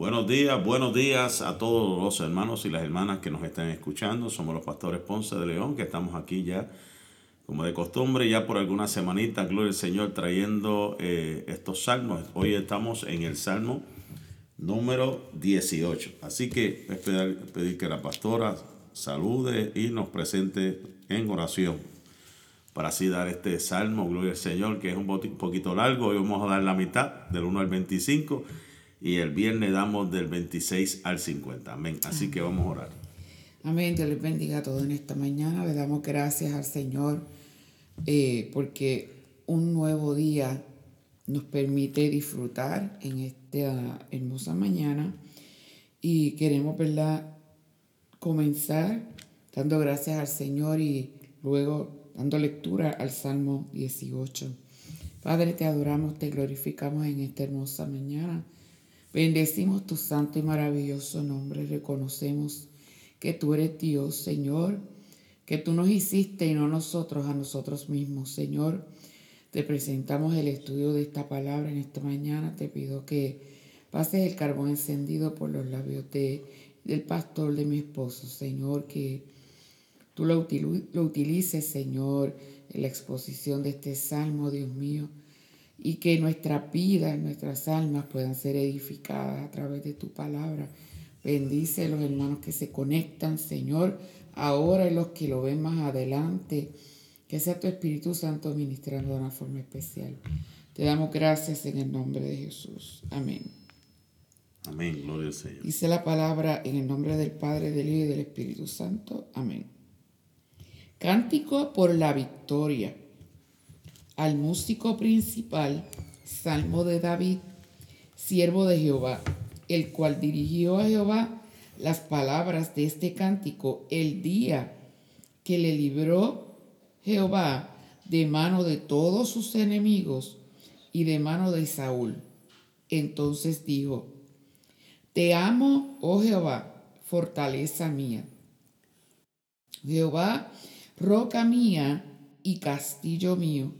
Buenos días, buenos días a todos los hermanos y las hermanas que nos están escuchando. Somos los pastores Ponce de León, que estamos aquí ya, como de costumbre, ya por algunas semanitas, gloria al Señor, trayendo eh, estos salmos. Hoy estamos en el salmo número 18. Así que es pedir, pedir que la pastora salude y nos presente en oración para así dar este salmo, gloria al Señor, que es un poquito largo. Hoy vamos a dar la mitad, del 1 al 25 y el viernes damos del 26 al 50. Amén. Así que vamos a orar. Amén. Dios les bendiga a todos en esta mañana. Le damos gracias al Señor eh, porque un nuevo día nos permite disfrutar en esta hermosa mañana y queremos, ¿verdad? Comenzar dando gracias al Señor y luego dando lectura al Salmo 18. Padre, te adoramos, te glorificamos en esta hermosa mañana. Bendecimos tu santo y maravilloso nombre. Reconocemos que tú eres Dios, Señor, que tú nos hiciste y no nosotros a nosotros mismos, Señor. Te presentamos el estudio de esta palabra en esta mañana. Te pido que pases el carbón encendido por los labios de, del pastor de mi esposo, Señor, que tú lo, lo utilices, Señor, en la exposición de este salmo, Dios mío y que nuestras vidas, nuestras almas puedan ser edificadas a través de tu palabra. Bendice a los hermanos que se conectan, Señor, ahora y los que lo ven más adelante. Que sea tu Espíritu Santo ministrando de una forma especial. Te damos gracias en el nombre de Jesús. Amén. Amén, gloria al Señor. Dice la palabra en el nombre del Padre, del Hijo y del Espíritu Santo. Amén. Cántico por la victoria al músico principal, Salmo de David, siervo de Jehová, el cual dirigió a Jehová las palabras de este cántico el día que le libró Jehová de mano de todos sus enemigos y de mano de Saúl. Entonces dijo, Te amo, oh Jehová, fortaleza mía. Jehová, roca mía y castillo mío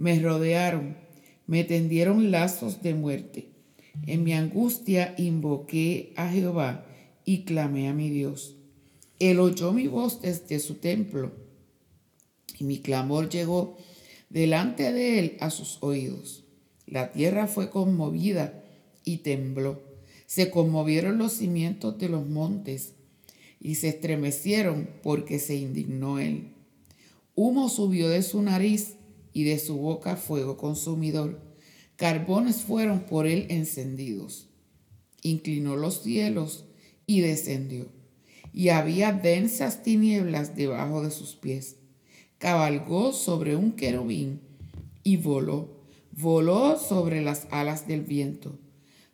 me rodearon, me tendieron lazos de muerte. En mi angustia invoqué a Jehová y clamé a mi Dios. Él oyó mi voz desde su templo y mi clamor llegó delante de él a sus oídos. La tierra fue conmovida y tembló. Se conmovieron los cimientos de los montes y se estremecieron porque se indignó él. Humo subió de su nariz y de su boca fuego consumidor. Carbones fueron por él encendidos. Inclinó los cielos y descendió. Y había densas tinieblas debajo de sus pies. Cabalgó sobre un querubín y voló. Voló sobre las alas del viento.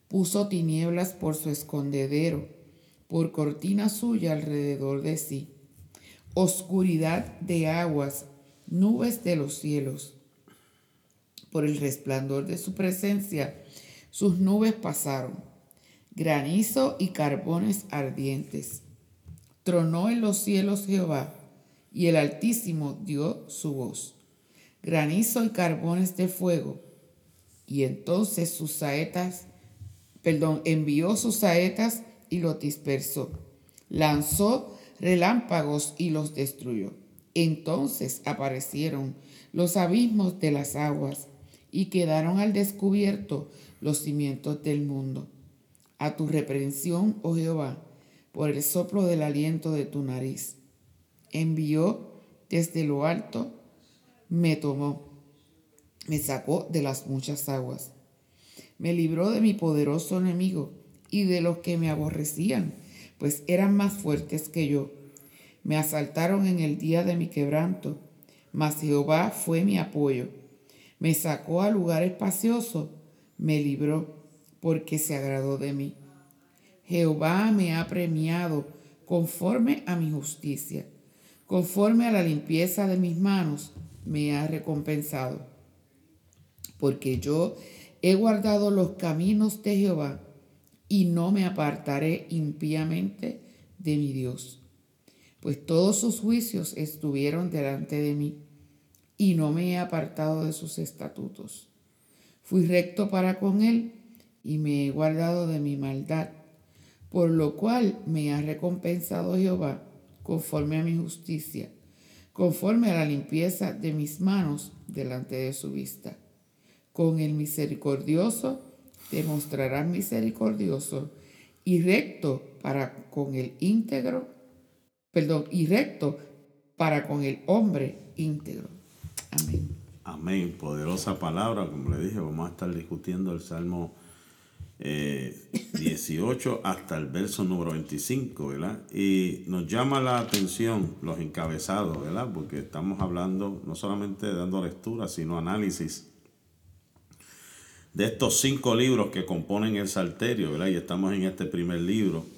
Puso tinieblas por su escondedero, por cortina suya alrededor de sí. Oscuridad de aguas nubes de los cielos. Por el resplandor de su presencia, sus nubes pasaron, granizo y carbones ardientes. Tronó en los cielos Jehová, y el Altísimo dio su voz. Granizo y carbones de fuego. Y entonces sus saetas, perdón, envió sus saetas y los dispersó. Lanzó relámpagos y los destruyó. Entonces aparecieron los abismos de las aguas y quedaron al descubierto los cimientos del mundo. A tu reprensión, oh Jehová, por el soplo del aliento de tu nariz. Envió desde lo alto, me tomó, me sacó de las muchas aguas. Me libró de mi poderoso enemigo y de los que me aborrecían, pues eran más fuertes que yo me asaltaron en el día de mi quebranto, mas Jehová fue mi apoyo. Me sacó a lugar espacioso, me libró, porque se agradó de mí. Jehová me ha premiado conforme a mi justicia, conforme a la limpieza de mis manos me ha recompensado. Porque yo he guardado los caminos de Jehová y no me apartaré impíamente de mi Dios. Pues todos sus juicios estuvieron delante de mí y no me he apartado de sus estatutos. Fui recto para con él y me he guardado de mi maldad por lo cual me ha recompensado Jehová conforme a mi justicia, conforme a la limpieza de mis manos delante de su vista. Con el misericordioso te mostrarás misericordioso y recto para con el íntegro, perdón, y recto para con el hombre íntegro. Amén. Amén. Poderosa palabra, como le dije, vamos a estar discutiendo el Salmo 18 eh, hasta el verso número 25, ¿verdad? Y nos llama la atención los encabezados, ¿verdad? Porque estamos hablando no solamente dando lectura, sino análisis de estos cinco libros que componen el Salterio, ¿verdad? Y estamos en este primer libro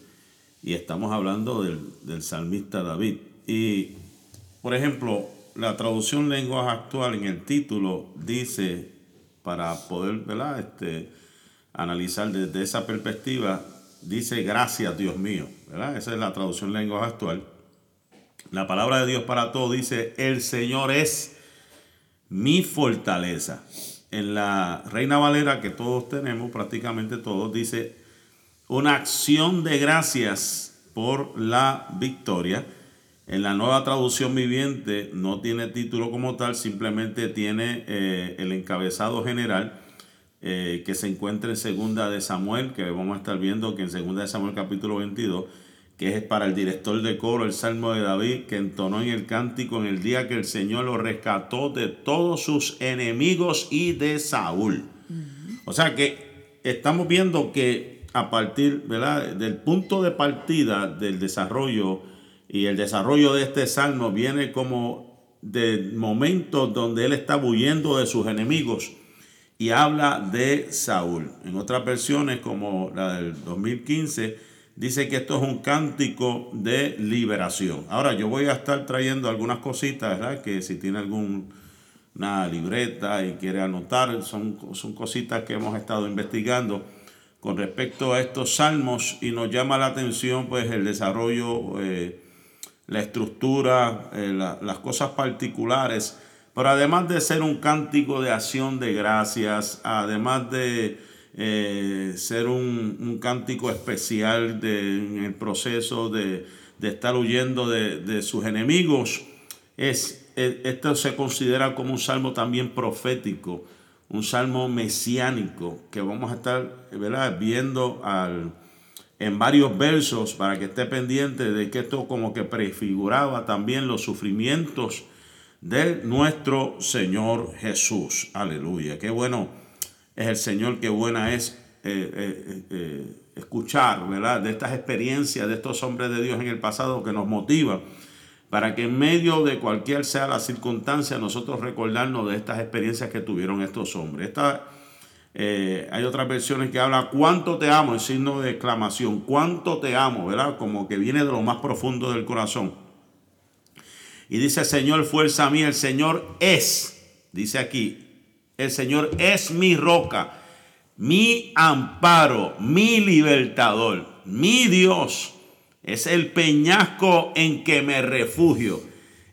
y estamos hablando del, del salmista David. Y, por ejemplo, la traducción lenguaje actual en el título dice, para poder, ¿verdad? Este, analizar desde esa perspectiva, dice gracias Dios mío, ¿verdad? Esa es la traducción lenguaje actual. La palabra de Dios para todo dice, el Señor es mi fortaleza. En la Reina Valera que todos tenemos, prácticamente todos, dice una acción de gracias por la victoria. En la nueva traducción viviente no tiene título como tal, simplemente tiene eh, el encabezado general eh, que se encuentra en segunda de Samuel, que vamos a estar viendo que en segunda de Samuel capítulo 22, que es para el director de coro, el Salmo de David, que entonó en el cántico en el día que el Señor lo rescató de todos sus enemigos y de Saúl. O sea que estamos viendo que a partir del punto de partida del desarrollo y el desarrollo de este salmo viene como de momentos donde él está huyendo de sus enemigos y habla de Saúl. En otras versiones, como la del 2015, dice que esto es un cántico de liberación. Ahora, yo voy a estar trayendo algunas cositas, ¿verdad? Que si tiene alguna libreta y quiere anotar, son, son cositas que hemos estado investigando con respecto a estos salmos y nos llama la atención pues el desarrollo, eh, la estructura, eh, las cosas particulares. Pero además de ser un cántico de acción de gracias, además de eh, ser un, cántico especial en el proceso de, estar huyendo de, sus enemigos, es, e, esto se considera como un salmo también profético, un salmo mesiánico que vamos a estar viendo al, en varios versos para que esté pendiente de que esto como que prefiguraba también los sufrimientos de nuestro Señor Jesús. Aleluya. Qué bueno es el Señor, qué buena es eh, eh, eh, escuchar. De estas experiencias de estos hombres de Dios en el pasado que nos motivan para que en medio de cualquier sea la circunstancia nosotros recordarnos de estas experiencias que tuvieron estos hombres. Esta, hay otras versiones que hablan cuánto te amo, en signo de exclamación, cuánto te amo, ¿verdad? Como que viene de lo más profundo del corazón. Y dice, Señor, fuerza mía, el Señor es, dice aquí, el Señor es mi roca, mi amparo, mi libertador, mi Dios. Es el peñasco en que me refugio.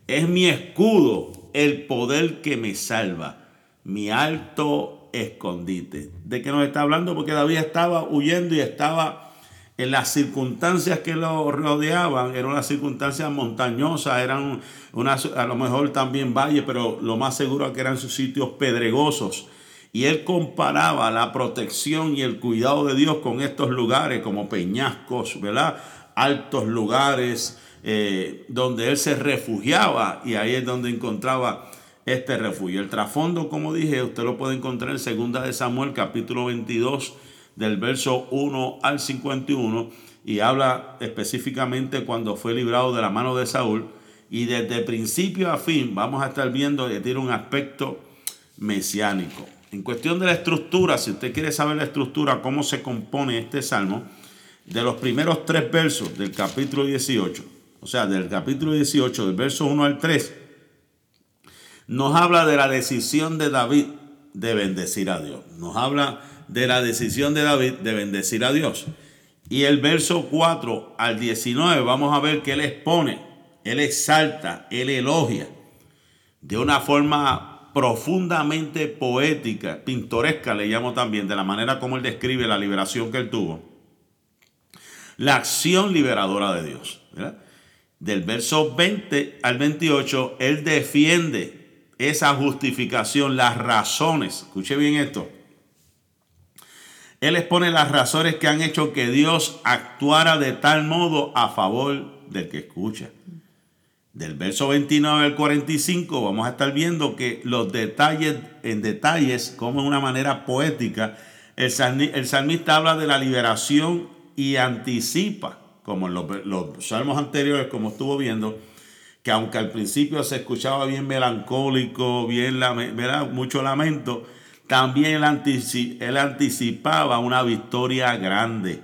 Es mi escudo, el poder que me salva, mi alto escondite. ¿De qué nos está hablando? Porque David estaba huyendo y estaba en las circunstancias que lo rodeaban, eran unas circunstancias montañosas, eran unas, a lo mejor también valles, pero lo más seguro que eran sus sitios pedregosos. Y él comparaba la protección y el cuidado de Dios con estos lugares como peñascos, ¿verdad? Altos lugares eh, donde él se refugiaba y ahí es donde encontraba este refugio. El trasfondo, como dije, usted lo puede encontrar en Segunda de Samuel, capítulo 22, del verso 1 al 51 y habla específicamente cuando fue librado de la mano de Saúl. Y desde principio a fin vamos a estar viendo que tiene un aspecto mesiánico. En cuestión de la estructura, si usted quiere saber la estructura, cómo se compone este salmo, de los primeros tres versos del capítulo 18, o sea, del capítulo 18, del verso 1 al 3, nos habla de la decisión de David de bendecir a Dios. Nos habla de la decisión de David de bendecir a Dios. Y el verso 4 al 19 vamos a ver que él expone, él exalta, él elogia de una forma profundamente poética, pintoresca, le llamo también, de la manera como él describe la liberación que él tuvo. La acción liberadora de Dios. Del verso 20 al 28, él defiende esa justificación, las razones. Escuche bien esto él expone las razones que han hecho que Dios actuara de tal modo a favor del que escucha. Del verso 29 al 45 vamos a estar viendo que los detalles, en detalles, como en una manera poética, el, salmista habla de la liberación y anticipa, como en los, salmos anteriores, como estuvo viendo, que aunque al principio se escuchaba bien melancólico, bien mucho lamento, también él, anticipaba una victoria grande.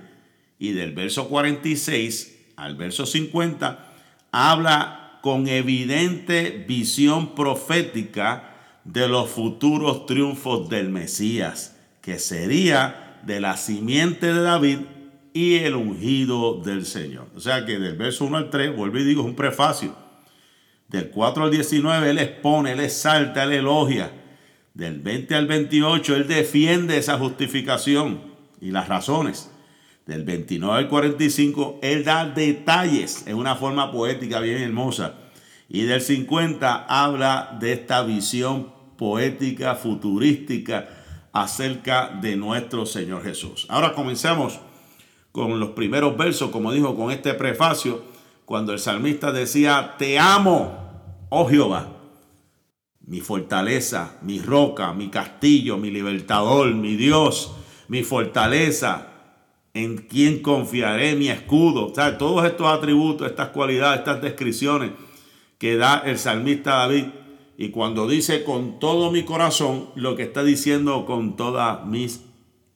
Y del verso 46 al verso 50 habla con evidente visión profética de los futuros triunfos del Mesías, que sería de la simiente de David y el ungido del Señor. O sea que del verso 1 al 3, vuelvo y digo, es un prefacio. Del 4 al 19, él expone, él exalta, él elogia del 20 al 28, él defiende esa justificación y las razones. Del 29 al 45, él da detalles en una forma poética bien hermosa. Y del 50 habla de esta visión poética, futurística acerca de nuestro Señor Jesús. Ahora comenzamos con los primeros versos, como dijo con este prefacio, cuando el salmista decía, te amo, oh Jehová mi fortaleza, mi roca, mi castillo, mi libertador, mi Dios, mi fortaleza, en quien confiaré, mi escudo. O sea, todos estos atributos, estas cualidades, estas descripciones que da el salmista David. Y cuando dice con todo mi corazón, lo que está diciendo con todas mis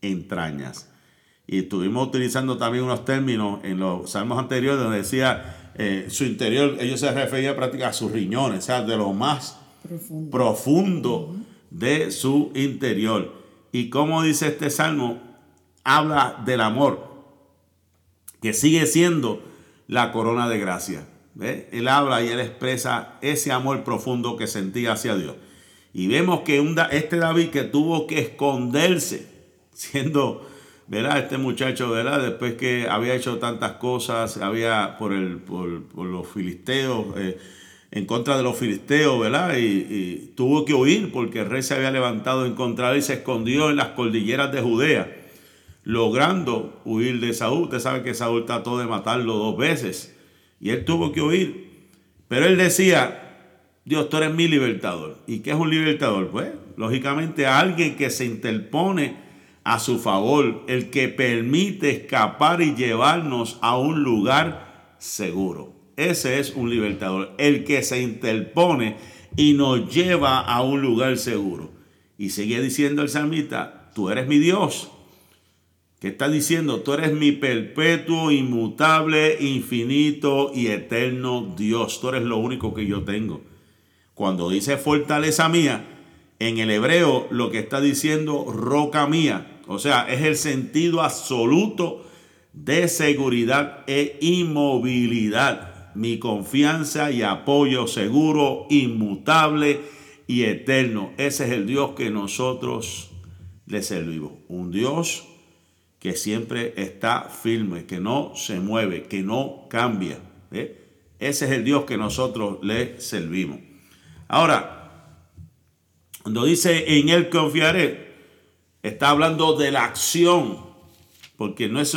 entrañas. Y estuvimos utilizando también unos términos en los salmos anteriores donde decía eh, su interior, ellos se referían prácticamente a sus riñones, o sea, de lo más profundo, de su interior. Y como dice este salmo, habla del amor, que sigue siendo la corona de gracia. Él habla y él expresa ese amor profundo que sentía hacia Dios. Y vemos que este David que tuvo que esconderse, siendo, ¿verdad? Este muchacho, ¿verdad? Después que había hecho tantas cosas, había por, el, por, los filisteos, eh, en contra de los filisteos, ¿verdad? Y, tuvo que huir porque el rey se había levantado en contra de él y se escondió en las cordilleras de Judea, logrando huir de Saúl. Usted sabe que Saúl trató de matarlo dos veces y él tuvo que huir. Pero él decía, Dios, tú eres mi libertador. ¿Y qué es un libertador? Pues, lógicamente, alguien que se interpone a su favor, el que permite escapar y llevarnos a un lugar seguro. Ese es un libertador, el que se interpone y nos lleva a un lugar seguro. Y sigue diciendo el salmista, tú eres mi Dios. ¿Qué está diciendo? Tú eres mi perpetuo, inmutable, infinito y eterno Dios. Tú eres lo único que yo tengo. Cuando dice fortaleza mía, en el hebreo lo que está diciendo roca mía. O sea, es el sentido absoluto de seguridad e inmovilidad mi confianza y apoyo seguro, inmutable y eterno. Ese es el Dios que nosotros le servimos. Un Dios que siempre está firme, que no se mueve, que no cambia. Ese es el Dios que nosotros le servimos. Ahora, cuando dice en Él confiaré, está hablando de la acción, porque no es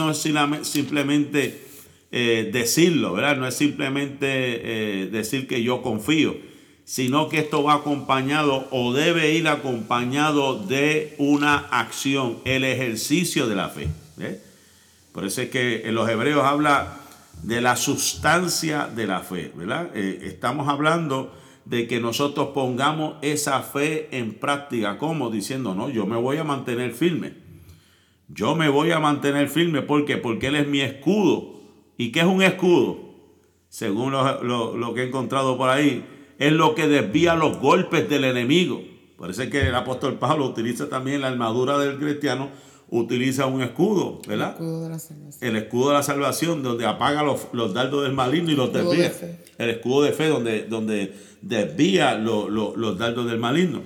simplemente eh, decirlo, ¿verdad? No es simplemente eh, decir que yo confío, sino que esto va acompañado o debe ir acompañado de una acción, el ejercicio de la fe. Por eso es que en los hebreos habla de la sustancia de la fe, ¿verdad? Eh, estamos hablando de que nosotros pongamos esa fe en práctica, como diciendo, no, yo me voy a mantener firme. Yo me voy a mantener firme porque porque Él es mi escudo. ¿Y qué es un escudo? Según lo, que he encontrado por ahí, es lo que desvía los golpes del enemigo. Parece que el apóstol Pablo utiliza también la armadura del cristiano, utiliza un escudo, ¿verdad? El escudo de la salvación. El escudo de la salvación, donde apaga los, dardos del maligno y los desvía. el escudo de fe, donde, donde desvía los dardos del maligno.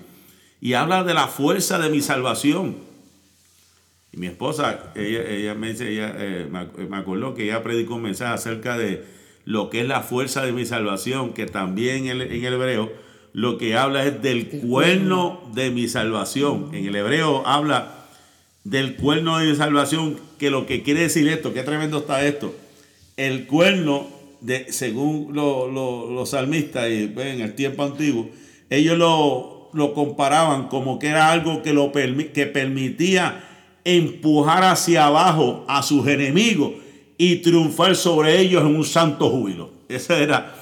Y habla de la fuerza de mi salvación. Y mi esposa, ella, me dice, ella, eh, me acordó que ella predicó un mensaje acerca de lo que es la fuerza de mi salvación, que también en el, hebreo lo que habla es del cuerno de mi salvación. En el hebreo habla del cuerno de salvación, que lo que quiere decir esto, qué tremendo está esto. El cuerno, de, según los salmistas pues, en el tiempo antiguo, ellos lo, lo comparaban como que era algo que, lo que permitía empujar hacia abajo a sus enemigos y triunfar sobre ellos en un santo júbilo. Esa era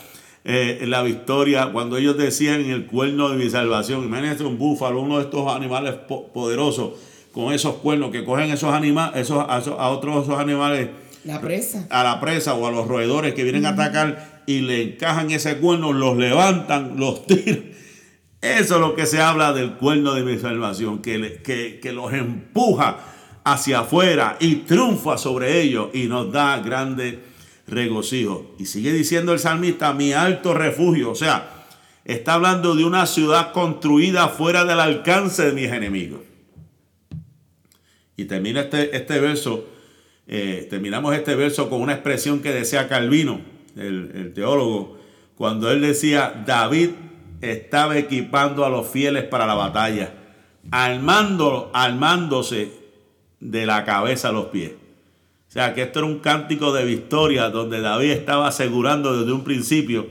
eh, la victoria cuando ellos decían el cuerno de mi salvación. Imagínense un búfalo, uno de estos animales poderosos con esos cuernos que cogen esos animales, esos, a, otros esos animales. La presa. A la presa o a los roedores que vienen a atacar y le encajan ese cuerno, los levantan, los tiran. Eso es lo que se habla del cuerno de mi salvación, que, que, que los empuja hacia afuera y triunfa sobre ellos y nos da grande regocijo. Y sigue diciendo el salmista, mi alto refugio. O sea, está hablando de una ciudad construida fuera del alcance de mis enemigos. Y termina este, este verso, eh, terminamos este verso con una expresión que decía Calvino, el, el teólogo, cuando él decía, David estaba equipando a los fieles para la batalla, armando, armándose de la cabeza a los pies. O sea, que esto era un cántico de victoria donde David estaba asegurando desde un principio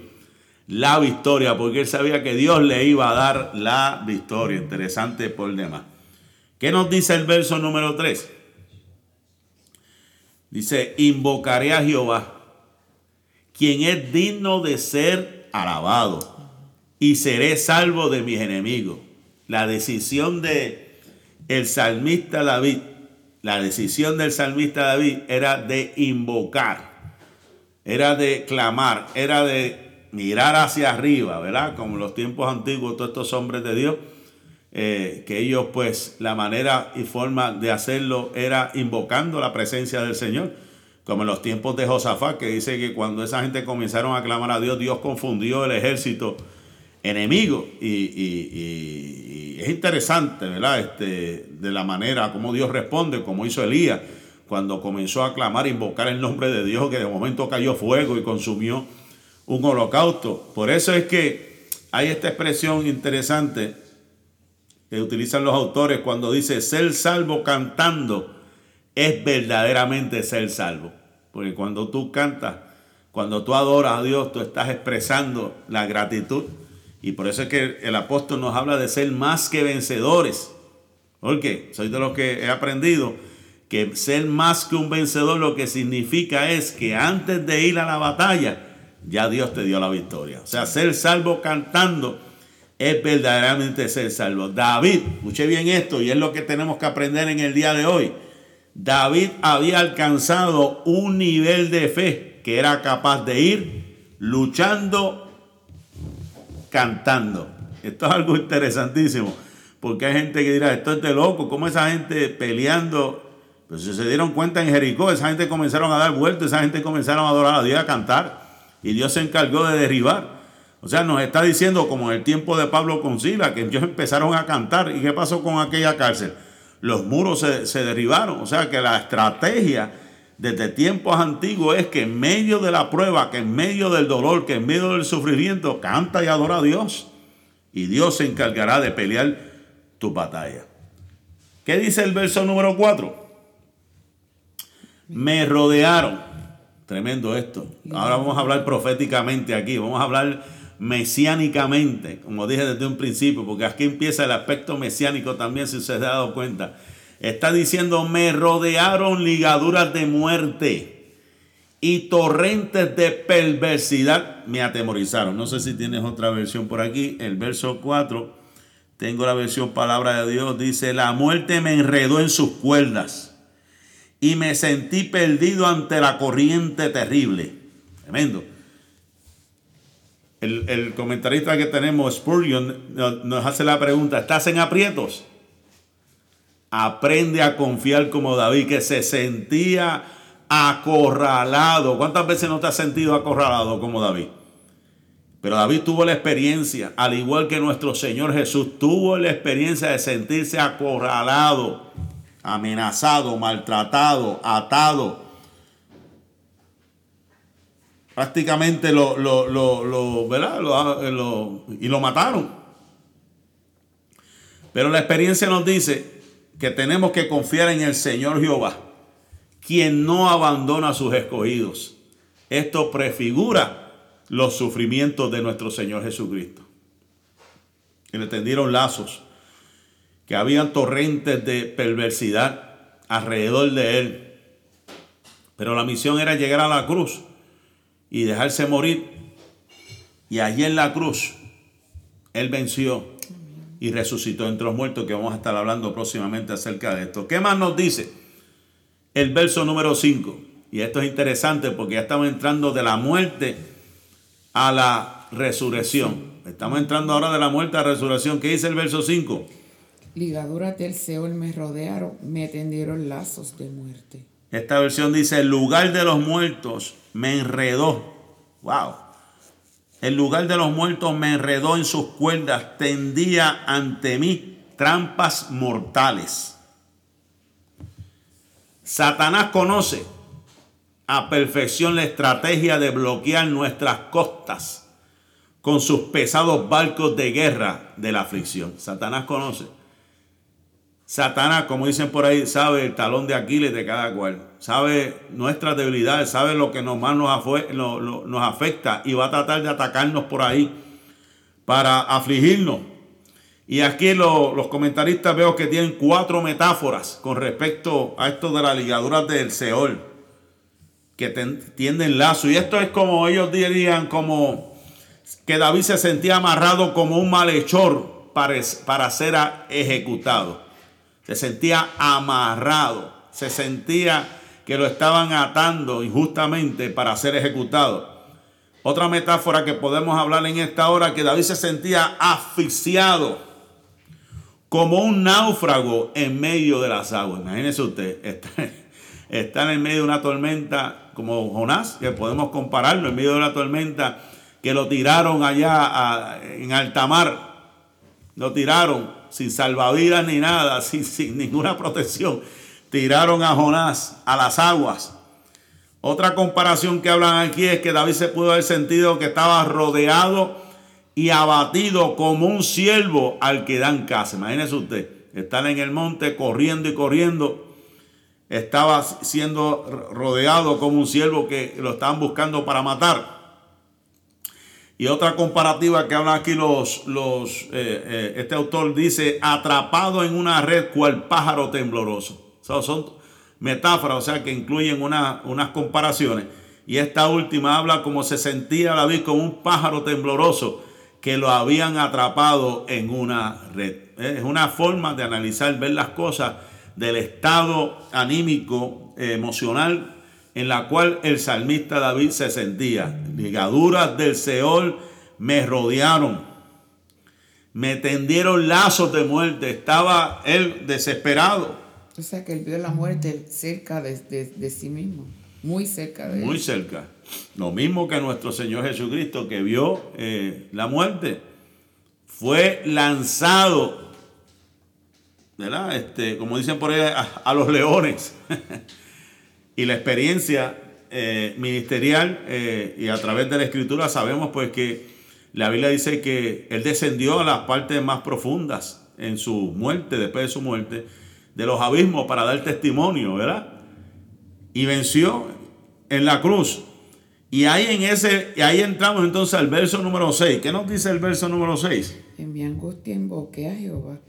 la victoria, porque él sabía que Dios le iba a dar la victoria. Interesante por demás. ¿Qué nos dice el verso número 3? Dice, invocaré a Jehová, quien es digno de ser alabado, y seré salvo de mis enemigos. La decisión de el salmista David la decisión del salmista David era de invocar, era de clamar, era de mirar hacia arriba, ¿verdad? Como en los tiempos antiguos, todos estos hombres de Dios, eh, que ellos pues la manera y forma de hacerlo era invocando la presencia del Señor, como en los tiempos de Josafat, que dice que cuando esa gente comenzaron a clamar a Dios, Dios confundió el ejército enemigo y es interesante, ¿verdad? Este, de la manera como Dios responde, como hizo Elías cuando comenzó a clamar, invocar el nombre de Dios, que de momento cayó fuego y consumió un holocausto. Por eso es que hay esta expresión interesante que utilizan los autores cuando dice ser salvo cantando es verdaderamente ser salvo. Porque cuando tú cantas, cuando tú adoras a Dios, tú estás expresando la gratitud y por eso es que el apóstol nos habla de ser más que vencedores. Porque soy de los que he aprendido que ser más que un vencedor lo que significa es que antes de ir a la batalla, ya Dios te dio la victoria. O sea, ser salvo cantando es verdaderamente ser salvo. David, escuche bien esto y es lo que tenemos que aprender en el día de hoy. David había alcanzado un nivel de fe que era capaz de ir luchando cantando. Esto es algo interesantísimo, porque hay gente que dirá, esto es de loco, ¿cómo esa gente peleando? Pues si se dieron cuenta en Jericó, esa gente comenzaron a dar vueltas, esa gente comenzaron a adorar a Dios, a cantar, y Dios se encargó de derribar. O sea, nos está diciendo, como en el tiempo de Pablo con Sila, que ellos empezaron a cantar. ¿Y qué pasó con aquella cárcel? Los muros se, se derribaron. O sea, que la estrategia desde tiempos antiguos es que en medio de la prueba, que en medio del dolor, que en medio del sufrimiento, canta y adora a Dios. Y Dios se encargará de pelear tu batalla. ¿Qué dice el verso número 4? Me rodearon. Tremendo esto. Ahora vamos a hablar proféticamente aquí. Vamos a hablar mesiánicamente, como dije desde un principio, porque aquí empieza el aspecto mesiánico también, si se ha dado cuenta. Está diciendo, me rodearon ligaduras de muerte y torrentes de perversidad me atemorizaron. No sé si tienes otra versión por aquí. El verso 4, tengo la versión palabra de Dios, dice, la muerte me enredó en sus cuerdas y me sentí perdido ante la corriente terrible. Tremendo. El, comentarista que tenemos, Spurgeon, nos, nos hace la pregunta, ¿estás en aprietos? Aprende a confiar como David, que se sentía acorralado. ¿Cuántas veces no te has sentido acorralado como David? Pero David tuvo la experiencia, al igual que nuestro Señor Jesús, tuvo la experiencia de sentirse acorralado, amenazado, maltratado, atado. Prácticamente lo, lo, lo, lo ¿verdad? Lo, y lo mataron. Pero la experiencia nos dice que tenemos que confiar en el Señor Jehová, quien no abandona a sus escogidos. Esto prefigura los sufrimientos de nuestro Señor Jesucristo. Que le tendieron lazos, que habían torrentes de perversidad alrededor de él. Pero la misión era llegar a la cruz y dejarse morir. Y allí en la cruz, Él venció y resucitó entre los muertos, que vamos a estar hablando próximamente acerca de esto. ¿Qué más nos dice? El verso número 5. Y esto es interesante porque ya estamos entrando de la muerte a la resurrección. Estamos entrando ahora de la muerte a la resurrección. ¿Qué dice el verso 5? Ligaduras del Seol me rodearon, me tendieron lazos de muerte. Esta versión dice, el lugar de los muertos me enredó. Wow. El lugar de los muertos me enredó en sus cuerdas, tendía ante mí trampas mortales. Satanás conoce a perfección la estrategia de bloquear nuestras costas con sus pesados barcos de guerra de la aflicción. Satanás conoce. Satanás, como dicen por ahí, sabe el talón de Aquiles de cada cual. Sabe nuestras debilidades, sabe lo que nos más nos, nos afecta y va a tratar de atacarnos por ahí para afligirnos. Y aquí los comentaristas veo que tienen cuatro metáforas con respecto a esto de las ligaduras del Seol que tienden lazo. Y esto es como ellos dirían, como que David se sentía amarrado como un malhechor para, para ser ejecutado. Se sentía amarrado, se sentía que lo estaban atando injustamente para ser ejecutado. Otra metáfora que podemos hablar en esta hora, que David se sentía asfixiado como un náufrago en medio de las aguas. Imagínese usted, está, en medio de una tormenta como Jonás, que podemos compararlo en medio de la tormenta, que lo tiraron allá en alta mar, lo tiraron sin salvavidas ni nada, sin, sin ninguna protección, tiraron a Jonás a las aguas. Otra comparación que hablan aquí es que David se pudo haber sentido que estaba rodeado y abatido como un siervo al que dan casa. Imagínese usted, estar en el monte corriendo y corriendo estaba siendo rodeado como un siervo que lo estaban buscando para matar. Y otra comparativa que hablan aquí los, los eh, eh, este autor dice, atrapado en una red cual pájaro tembloroso. son metáforas, o sea, que incluyen unas comparaciones. Y esta última habla como se sentía David como un pájaro tembloroso que lo habían atrapado en una red. Es una forma de analizar, ver las cosas del estado anímico, emocional en la cual el salmista David se sentía. Ligaduras del Seol me rodearon, me tendieron lazos de muerte, estaba él desesperado. O sea que él vio la muerte cerca de, sí mismo, muy cerca de él. Muy cerca. Lo mismo que nuestro Señor Jesucristo que vio eh, la muerte. Fue lanzado este, como dicen por ahí, a, los leones. y la experiencia eh, ministerial eh, y a través de la escritura sabemos pues que la Biblia dice que él descendió a las partes más profundas en su muerte, después de su muerte, de los abismos para dar testimonio, ¿verdad? Y venció en la cruz. Y ahí en ese, y ahí entramos entonces al verso número 6. ¿Qué nos dice el verso número 6? En mi angustia invoqué a Jehová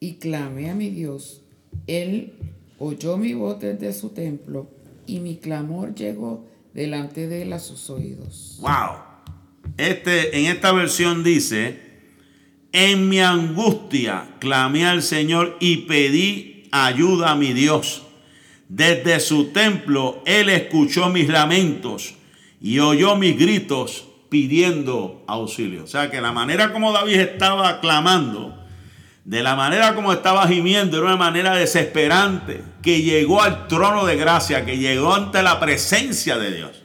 y clamé a mi Dios. Él oyó mi voz desde su templo y mi clamor llegó delante de él a sus oídos. Wow. Este, en esta versión dice, en mi angustia clamé al Señor y pedí ayuda a mi Dios. Desde su templo él escuchó mis lamentos y oyó mis gritos pidiendo auxilio. O sea que la manera como David estaba clamando, de la manera como estaba gimiendo, era una manera desesperante, que llegó al trono de gracia, que llegó ante la presencia de Dios.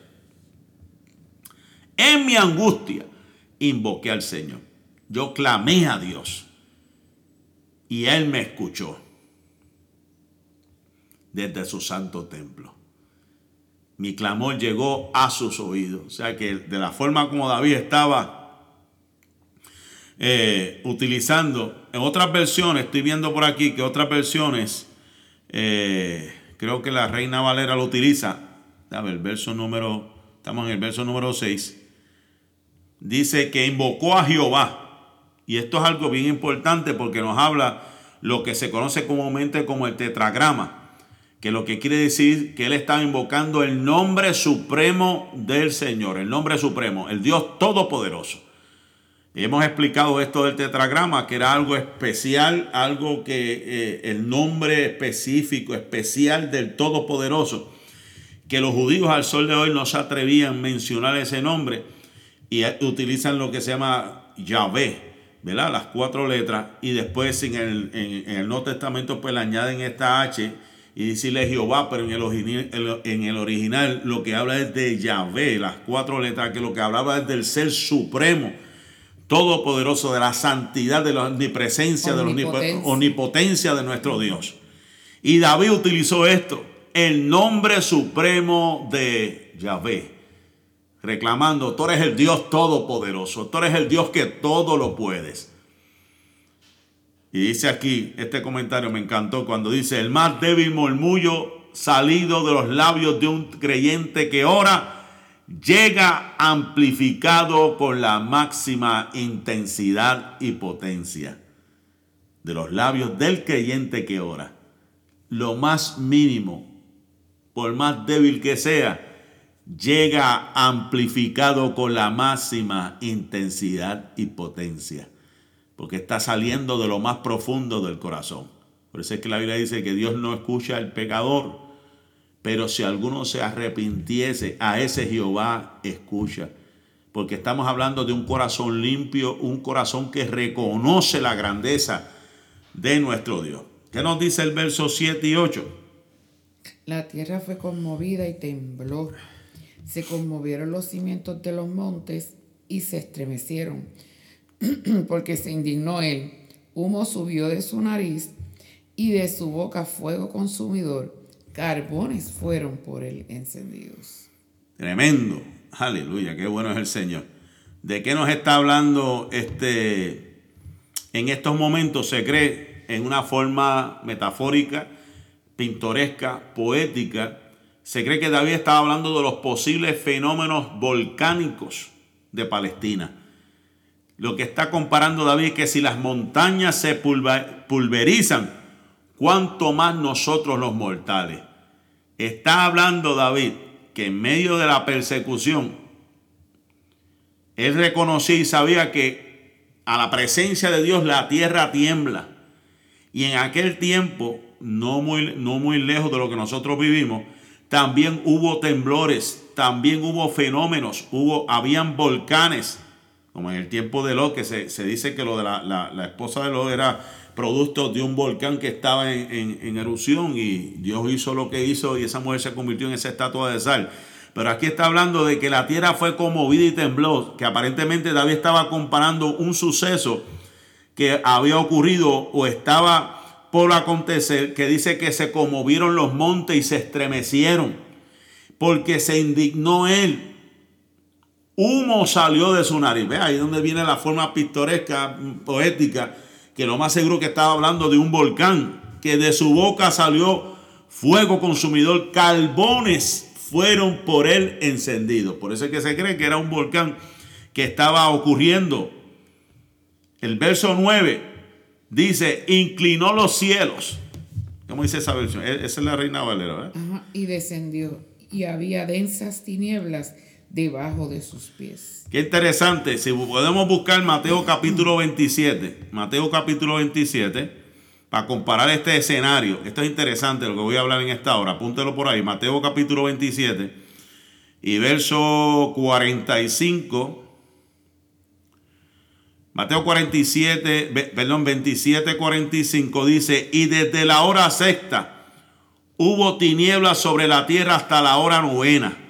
En mi angustia invoqué al Señor. Yo clamé a Dios y Él me escuchó desde su santo templo. Mi clamor llegó a sus oídos. O sea que de la forma como David estaba eh, utilizando, en otras versiones, estoy viendo por aquí que otras versiones, eh, creo que la Reina Valera lo utiliza. A ver, el verso número, estamos en el verso número 6. Dice que invocó a Jehová. Y esto es algo bien importante porque nos habla lo que se conoce comúnmente como el tetragrama que lo que quiere decir que él estaba invocando el nombre supremo del Señor, el nombre supremo, el Dios todopoderoso. Hemos explicado esto del tetragrama, que era algo especial, algo que eh, el nombre específico, especial del todopoderoso, que los judíos al sol de hoy no se atrevían a mencionar ese nombre y utilizan lo que se llama Yahvé, ¿verdad? Las cuatro letras y después en el, en Nuevo Testamento pues le añaden esta H y decirle Jehová, pero en el, en el original lo que habla es de Yahvé, las cuatro letras, que lo que hablaba es del ser supremo, todopoderoso, de la santidad, de la omnipresencia, de la omnipotencia de nuestro Dios. Y David utilizó esto, el nombre supremo de Yahvé, reclamando, tú eres el Dios todopoderoso, tú eres el Dios que todo lo puedes. Y dice aquí, este comentario me encantó cuando dice, el más débil murmullo salido de los labios de un creyente que ora, llega amplificado con la máxima intensidad y potencia. De los labios del creyente que ora. Lo más mínimo, por más débil que sea, llega amplificado con la máxima intensidad y potencia porque está saliendo de lo más profundo del corazón. Por eso es que la Biblia dice que Dios no escucha al pecador, pero si alguno se arrepintiese, a ese Jehová escucha. Porque estamos hablando de un corazón limpio, un corazón que reconoce la grandeza de nuestro Dios. ¿Qué nos dice el verso 7 y 8? La tierra fue conmovida y tembló. Se conmovieron los cimientos de los montes y se estremecieron porque se indignó él. Humo subió de su nariz y de su boca fuego consumidor. Carbones fueron por él encendidos. Tremendo. Aleluya, qué bueno es el Señor. ¿De qué nos está hablando este en estos momentos? Se cree en una forma metafórica, pintoresca, poética. Se cree que David estaba hablando de los posibles fenómenos volcánicos de Palestina lo que está comparando David es que si las montañas se pulverizan, cuánto más nosotros los mortales. Está hablando David que en medio de la persecución, él reconocía y sabía que a la presencia de Dios la tierra tiembla. Y en aquel tiempo, no muy, no muy lejos de lo que nosotros vivimos, también hubo temblores, también hubo fenómenos, hubo, habían volcanes como en el tiempo de Lot, que se, dice que lo de la, esposa de Lot era producto de un volcán que estaba en, erupción y Dios hizo lo que hizo y esa mujer se convirtió en esa estatua de sal. Pero aquí está hablando de que la tierra fue conmovida y tembló, que aparentemente David estaba comparando un suceso que había ocurrido o estaba por acontecer, que dice que se conmovieron los montes y se estremecieron, porque se indignó él Humo salió de su nariz. Ve ahí donde viene la forma pintoresca, poética, que lo más seguro que estaba hablando de un volcán, que de su boca salió fuego consumidor, carbones fueron por él encendidos. Por eso es que se cree que era un volcán que estaba ocurriendo. El verso 9 dice, inclinó los cielos. ¿Cómo dice esa versión? E-, esa es la reina Valera. y descendió. Y había densas tinieblas debajo de sus pies. Qué interesante. Si podemos buscar Mateo capítulo 27, Mateo capítulo 27, para comparar este escenario. Esto es interesante lo que voy a hablar en esta hora. Apúntelo por ahí. Mateo capítulo 27 y verso 45. Mateo 47, perdón, 27, 45 dice, y desde la hora sexta hubo tinieblas sobre la tierra hasta la hora novena.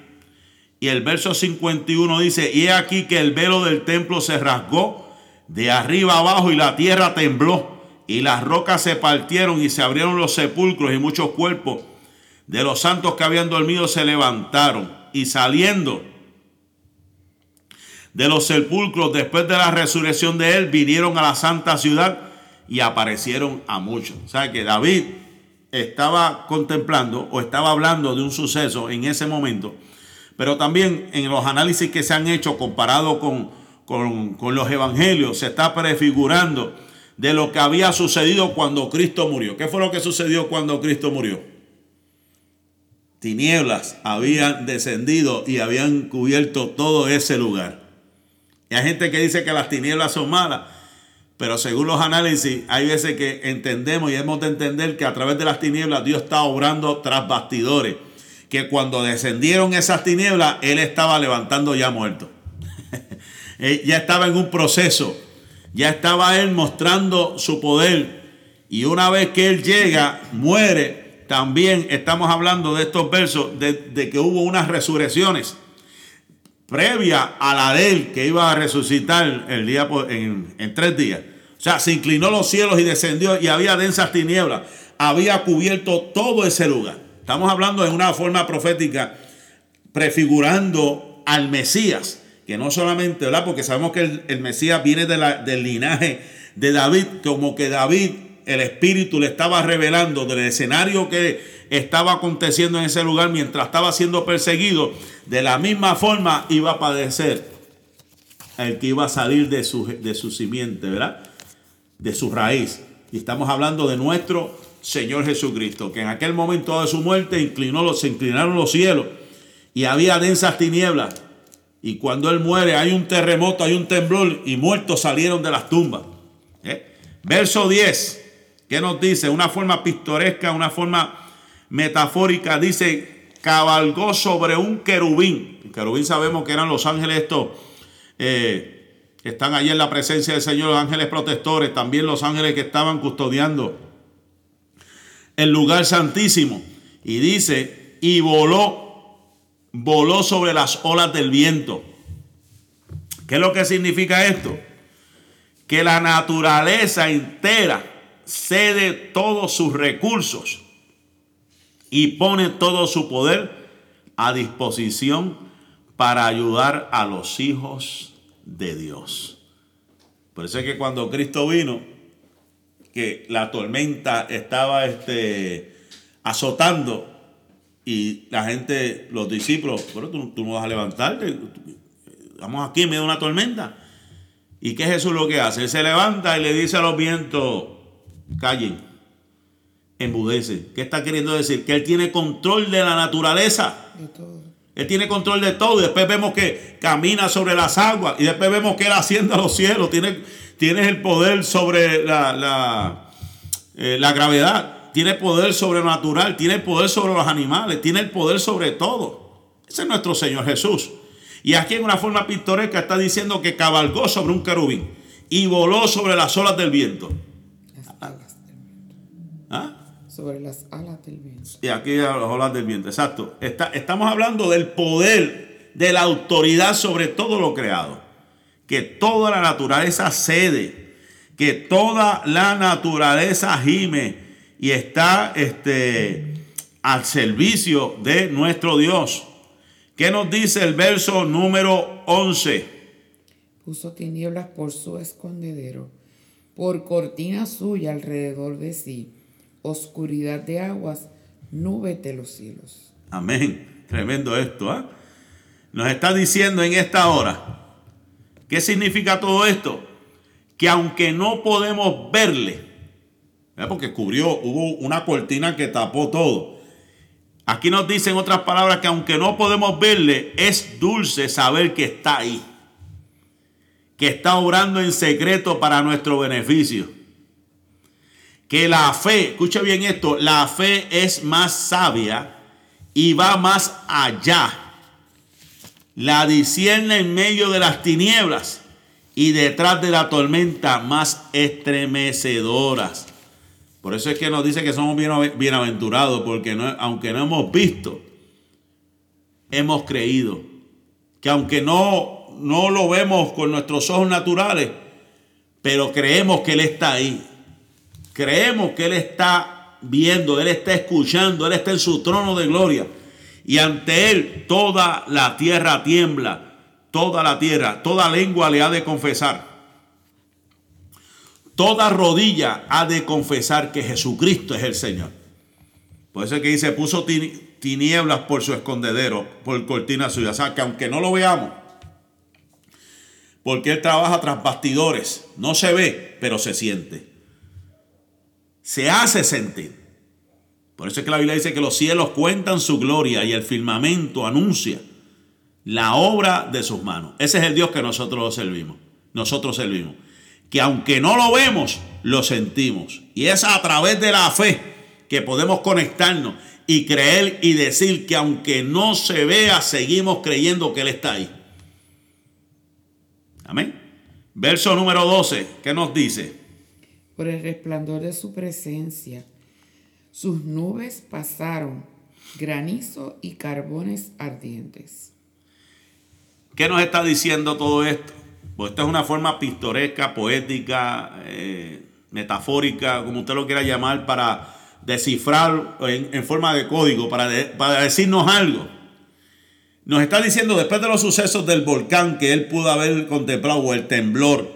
Y el verso 51 dice, y he aquí que el velo del templo se rasgó de arriba abajo y la tierra tembló y las rocas se partieron y se abrieron los sepulcros y muchos cuerpos de los santos que habían dormido se levantaron y saliendo de los sepulcros después de la resurrección de él vinieron a la santa ciudad y aparecieron a muchos. O sea que David estaba contemplando o estaba hablando de un suceso en ese momento, pero también en los análisis que se han hecho comparado con, con, con los evangelios se está prefigurando de lo que había sucedido cuando Cristo murió. ¿Qué fue lo que sucedió cuando Cristo murió? Tinieblas habían descendido y habían cubierto todo ese lugar. Hay gente que dice que las tinieblas son malas, pero según los análisis, hay veces que entendemos y hemos de entender que a través de las tinieblas Dios está obrando tras bastidores. Que cuando descendieron esas tinieblas, Él estaba levantando ya muertos. ya estaba en un proceso ya estaba él mostrando su poder. Y una vez que él llega, muere, también estamos hablando de estos versos, de, que hubo unas resurrecciones previa a la de él que iba a resucitar el día en tres días. O sea, se inclinó los cielos y descendió y había densas tinieblas. Había cubierto todo ese lugar. Estamos hablando de una forma profética prefigurando al Mesías que no solamente, ¿verdad? Porque sabemos que el, Mesías viene de la, del linaje de David, como que David, el Espíritu le estaba revelando del escenario que estaba aconteciendo en ese lugar mientras estaba siendo perseguido, de la misma forma iba a padecer el que iba a salir de su, de su simiente, ¿verdad? De su raíz. Y estamos hablando de nuestro Señor Jesucristo, que en aquel momento de su muerte inclinó, se inclinaron los cielos y había densas tinieblas y cuando él muere hay un terremoto, hay un temblor y muertos salieron de las tumbas. ¿Eh? Verso 10, ¿qué nos dice? Una forma pintoresca, una forma metafórica, dice, cabalgó sobre un querubín. Querubín sabemos que eran los ángeles estos, eh, que están allí en la presencia del Señor, los ángeles protectores, también los ángeles que estaban custodiando el lugar santísimo. Y dice, y voló voló sobre las olas del viento. ¿Qué es lo que significa esto? Que la naturaleza entera cede todos sus recursos y pone todo su poder a disposición para ayudar a los hijos de Dios. Por eso es que cuando Cristo vino, que la tormenta estaba este, azotando, y la gente, los discípulos, pero tú, no vas a levantarte, estamos aquí en medio de una tormenta. ¿Y qué es Jesús lo que hace? Él se levanta y le dice a los vientos, callen, embudece. ¿Qué está queriendo decir? Que Él tiene control de la naturaleza. Él tiene control de todo. Y después vemos que camina sobre las aguas. Y después vemos que Él asciende a los cielos. Tiene, tiene el poder sobre la, la, eh, la gravedad tiene poder sobrenatural, tiene poder sobre los animales, tiene el poder sobre todo. Ese es nuestro Señor Jesús. Y aquí en una forma pintoresca está diciendo que cabalgó sobre un querubín y voló sobre las olas del viento. Las alas del viento. ¿Ah? Sobre las alas del viento. Y aquí las olas del viento, exacto. estamos hablando del poder, de la autoridad sobre todo lo creado. Que toda la naturaleza cede, que toda la naturaleza gime, y está este, al servicio de nuestro Dios. ¿Qué nos dice el verso número 11? Puso tinieblas por su escondedero, por cortina suya alrededor de sí, oscuridad de aguas, nubes de los cielos. Amén. Tremendo esto. ¿ah? Nos está diciendo en esta hora, ¿qué significa todo esto? Que aunque no podemos verle, porque cubrió, hubo una cortina que tapó todo. Aquí nos dicen otras palabras que aunque no podemos verle, es dulce saber que está ahí. Que está obrando en secreto para nuestro beneficio. que la fe, escucha bien esto, la fe es más sabia y va más allá. La discierne en medio de las tinieblas y detrás de la tormenta más estremecedoras. Por eso es que nos dice que somos bienaventurados, porque aunque no hemos visto, hemos creído. Que aunque no, no lo vemos con nuestros ojos naturales, pero creemos que Él está ahí. Creemos que Él está viendo, Él está escuchando, Él está en su trono de gloria. Y ante Él toda la tierra tiembla, toda la tierra, toda lengua le ha de confesar Toda rodilla ha de confesar que Jesucristo es el Señor. Por eso es que dice, puso tinieblas por su escondedero, por cortina suya. O sea, que aunque no lo veamos, porque Él trabaja tras bastidores, no se ve, pero se siente. Se hace sentir. Por eso es que la Biblia dice que los cielos cuentan su gloria y el firmamento anuncia la obra de sus manos. Ese es el Dios que nosotros servimos. Nosotros servimos que aunque no lo vemos, lo sentimos. Y es a través de la fe que podemos conectarnos y creer y decir que aunque no se vea, seguimos creyendo que Él está ahí. Amén. Verso número 12, ¿qué nos dice? Por el resplandor de su presencia, sus nubes pasaron, granizo y carbones ardientes. ¿Qué nos está diciendo todo esto? Pues esta es una forma pintoresca, poética, eh, metafórica, como usted lo quiera llamar, para descifrar en, forma de código, para, para decirnos algo. Nos está diciendo, después de los sucesos del volcán que él pudo haber contemplado, o el temblor,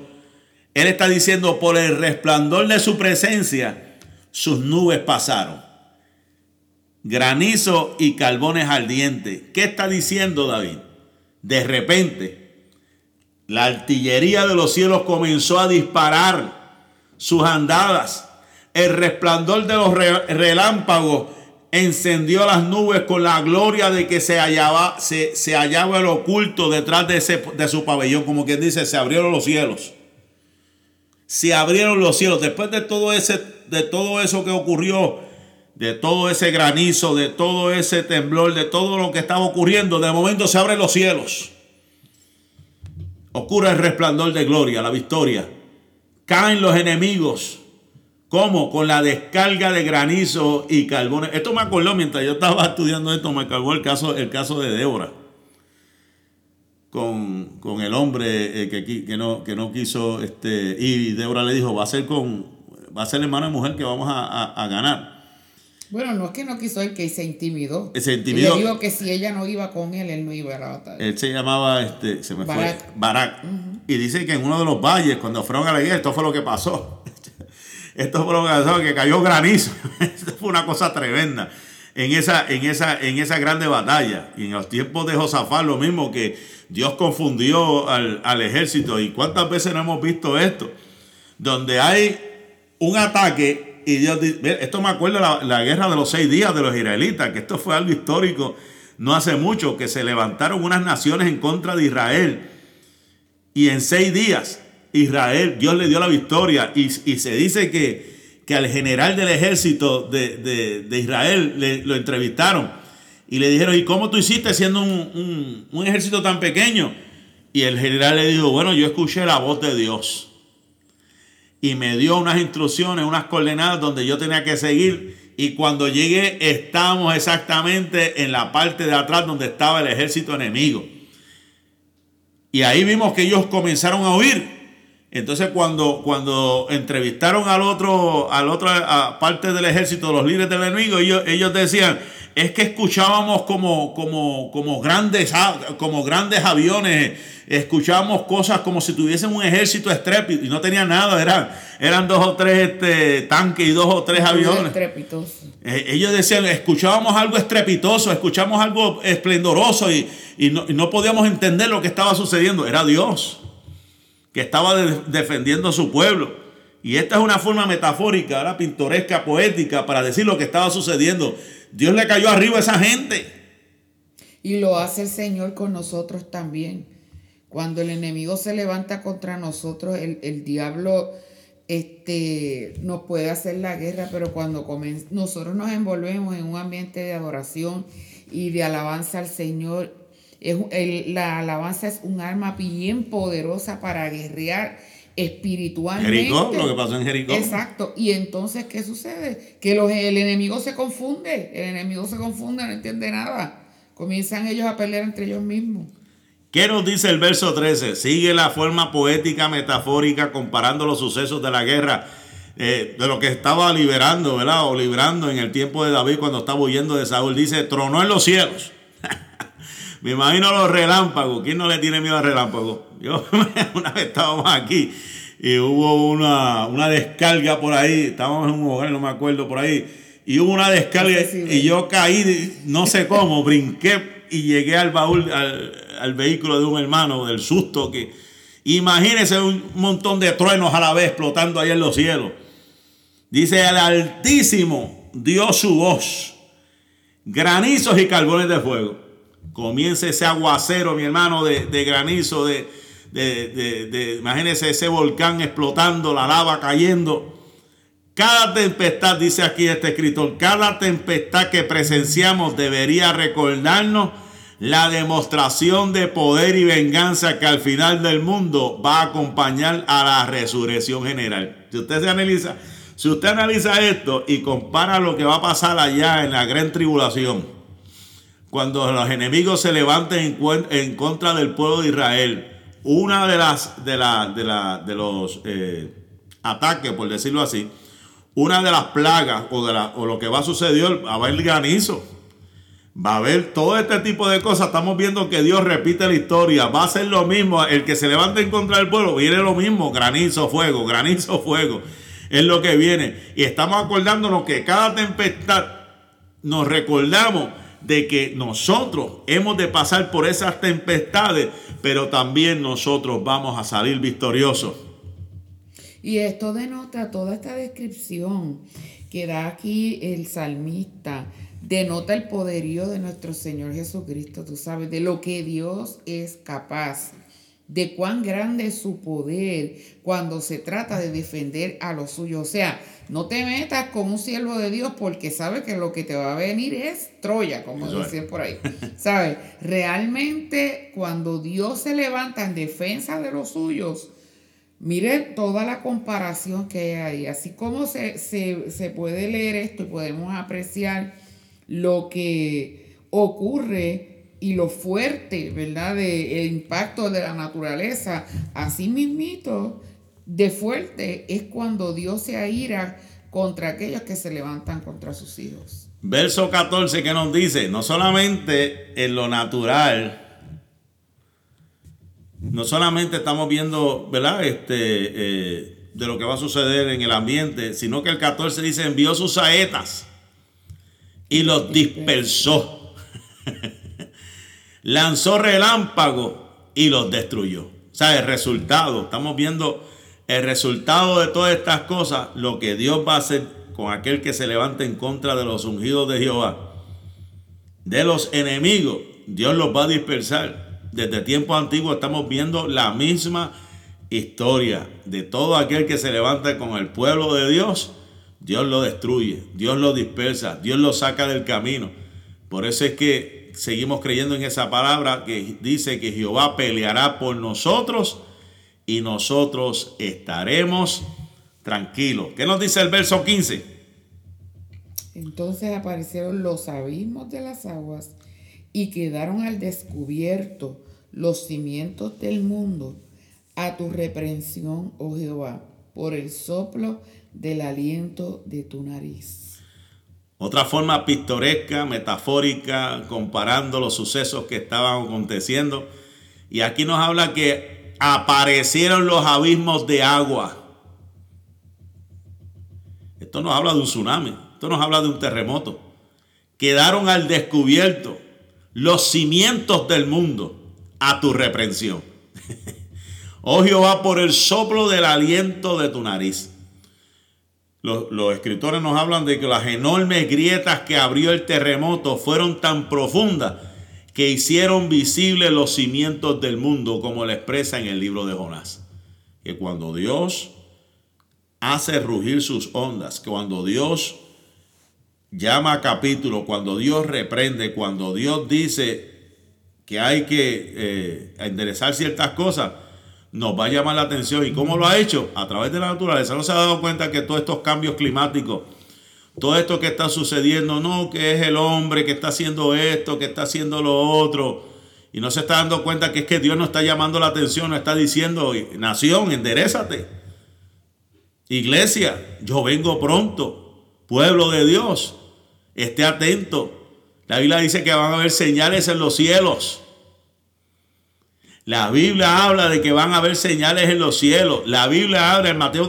él está diciendo, por el resplandor de su presencia, sus nubes pasaron. Granizo y carbones ardientes. ¿Qué está diciendo David? De repente, la artillería de los cielos comenzó a disparar sus andadas. El resplandor de los relámpagos encendió las nubes con la gloria de que se hallaba, se, hallaba el oculto detrás de, ese, de su pabellón. Como quien dice, se abrieron los cielos. Se abrieron los cielos. Después de todo, ese, de todo eso que ocurrió, de todo ese granizo, de todo ese temblor, de todo lo que estaba ocurriendo, de momento se abren los cielos ocurre el resplandor de gloria, la victoria. Caen los enemigos. ¿Cómo? Con la descarga de granizo y carbones. Esto me acordó mientras yo estaba estudiando esto, me cargó el caso, el caso de Débora. Con, el hombre eh, que, no, que no quiso, este, y Débora le dijo, va a ser con, va a ser hermano y mujer que vamos a ganar. Bueno, no es que no quiso él, que se intimidó. Se intimidó. Y le dijo que si ella no iba con él, él no iba a la batalla. Él se llamaba, este, se me Barak. fue, Barak. Y dice que en uno de los valles, cuando fueron a la guerra, esto fue lo que pasó. esto fue lo que pasó, que cayó granizo. esto fue una cosa tremenda. En esa, en, esa, en esa grande batalla. Y en los tiempos de Josafat, lo mismo que Dios confundió al, al ejército. ¿Y cuántas veces no hemos visto esto? Donde hay un ataque y Dios dice, esto me acuerda la, la guerra de los seis días de los israelitas, que esto fue algo histórico no hace mucho, que se levantaron unas naciones en contra de Israel. Y en seis días Israel, Dios le dio la victoria. Y, se dice que, que, al general del ejército de, Israel le, lo entrevistaron. Y le dijeron, ¿y cómo tú hiciste siendo un, un ejército tan pequeño? Y el general le dijo, bueno, yo escuché la voz de Dios y me dio unas instrucciones, unas coordenadas donde yo tenía que seguir. Y cuando llegué estábamos exactamente en la parte de atrás donde estaba el ejército enemigo. Y ahí vimos que ellos comenzaron a huir. Entonces cuando, cuando entrevistaron al otro, al otro parte del ejército, los líderes del enemigo, ellos, ellos decían, es que escuchábamos como, como, como, grandes, como grandes aviones, escuchábamos cosas como si tuviesen un ejército estrépito y no tenía nada, eran, eran dos o tres este, tanques y dos o tres aviones. Eh, ellos decían, escuchábamos algo estrepitoso, escuchamos algo esplendoroso y, no, y, no, podíamos entender lo que estaba sucediendo. Era Dios que estaba defendiendo a su pueblo. Y esta es una forma metafórica, pintoresca, poética, para decir lo que estaba sucediendo. Dios le cayó arriba a esa gente. Y lo hace el Señor con nosotros también. Cuando el enemigo se levanta contra nosotros, el, diablo este, nos puede hacer la guerra, pero cuando nosotros nos envolvemos en un ambiente de adoración y de alabanza al Señor, es, la alabanza es un arma bien poderosa para guerrear espiritualmente. Jericó, lo que pasó en Jericó. Exacto. Y entonces, ¿qué sucede? Que los, el enemigo se confunde, el enemigo se confunde, no entiende nada. Comienzan ellos a pelear entre ellos mismos. ¿Qué nos dice el verso 13? Sigue la forma poética, metafórica, comparando los sucesos de la guerra, eh, de lo que estaba liberando, ¿verdad? O librando en el tiempo de David cuando estaba huyendo de Saúl. Dice, tronó en los cielos. Me imagino los relámpagos. ¿Quién no le tiene miedo a relámpagos? Yo una vez estábamos aquí y hubo una, una descarga por ahí. Estábamos en un hogar, no me acuerdo, por ahí. Y hubo una descarga y yo caí, no sé cómo, brinqué y llegué al baúl, al, vehículo de un hermano, del susto que... Imagínense un montón de truenos a la vez explotando ahí en los cielos. Dice, el Altísimo dio su voz, granizos y carbones de fuego. Comienza ese aguacero, mi hermano, de, granizo, de, de, de, ese volcán explotando, la lava cayendo. Cada tempestad, dice aquí este escritor, cada tempestad que presenciamos debería recordarnos la demostración de poder y venganza que al final del mundo va a acompañar a la resurrección general. Si usted se analiza, si usted analiza esto y compara lo que va a pasar allá en la gran tribulación, cuando los enemigos se levanten en, contra del pueblo de Israel, una de las de, la, de, la, de los eh, ataques, por decirlo así, una de las plagas o, de la, o lo que va a suceder, va a haber granizo. Va a haber todo este tipo de cosas. Estamos viendo que Dios repite la historia. Va a ser lo mismo. El que se levante en contra del pueblo, viene lo mismo. Granizo, fuego, granizo, fuego. Es lo que viene. Y estamos acordándonos que cada tempestad nos recordamos de que nosotros hemos de pasar por esas tempestades, pero también nosotros vamos a salir victoriosos. Y esto denota toda esta descripción que da aquí el salmista, denota el poderío de nuestro Señor Jesucristo, tú sabes, de lo que Dios es capaz, de cuán grande es su poder cuando se trata de defender a los suyos. O sea, no te metas con un siervo de Dios porque sabes que lo que te va a venir es Troya, como decían por ahí. ¿Sabes? Realmente cuando Dios se levanta en defensa de los suyos, Mire toda la comparación que hay ahí, así como se, puede leer esto y podemos apreciar lo que ocurre y lo fuerte, ¿verdad? De, el impacto de la naturaleza. Así mismito, de fuerte es cuando Dios se aira contra aquellos que se levantan contra sus hijos. Verso 14 que nos dice, no solamente en lo natural, no solamente estamos viendo, ¿verdad? Este, eh, de lo que va a suceder en el ambiente, sino que el 14 dice, envió sus saetas y los dispersó. Lanzó relámpago y los destruyó. O sea, el resultado, estamos viendo el resultado de todas estas cosas, lo que Dios va a hacer con aquel que se levante en contra de los ungidos de Jehová. De los enemigos, Dios los va a dispersar desde tiempos antiguos estamos viendo la misma historia de todo aquel que se levanta con el pueblo de Dios. Dios lo destruye, Dios lo dispersa, Dios lo saca del camino. Por eso es que seguimos creyendo en esa palabra que dice que Jehová peleará por nosotros y nosotros estaremos tranquilos. ¿Qué nos dice el verso 15? Entonces aparecieron los abismos de las aguas y quedaron al descubierto los cimientos del mundo a tu reprensión, oh Jehová, por el soplo del aliento de tu nariz. Otra forma pintoresca, metafórica, comparando los sucesos que estaban aconteciendo. Y aquí nos habla que aparecieron los abismos de agua. Esto nos habla de un tsunami, esto nos habla de un terremoto. Quedaron al descubierto los cimientos del mundo a tu reprensión. oh Jehová, por el soplo del aliento de tu nariz. Los, los, escritores nos hablan de que las enormes grietas que abrió el terremoto fueron tan profundas que hicieron visibles los cimientos del mundo, como lo expresa en el libro de Jonás. Que cuando Dios hace rugir sus ondas. Cuando Dios llama a capítulo, cuando Dios reprende, cuando Dios dice que hay que eh, enderezar ciertas cosas, nos va a llamar la atención. ¿Y cómo lo ha hecho? A través de la naturaleza. ¿No se ha dado cuenta que todos estos cambios climáticos, todo esto que está sucediendo, no que es el hombre que está haciendo esto, que está haciendo lo otro, y no se está dando cuenta que es que Dios no está llamando la atención, no está diciendo, nación, enderezate. Iglesia, yo vengo pronto, pueblo de Dios, esté atento. La Biblia dice que van a haber señales en los cielos. La Biblia habla de que van a haber señales en los cielos. La Biblia habla en Mateo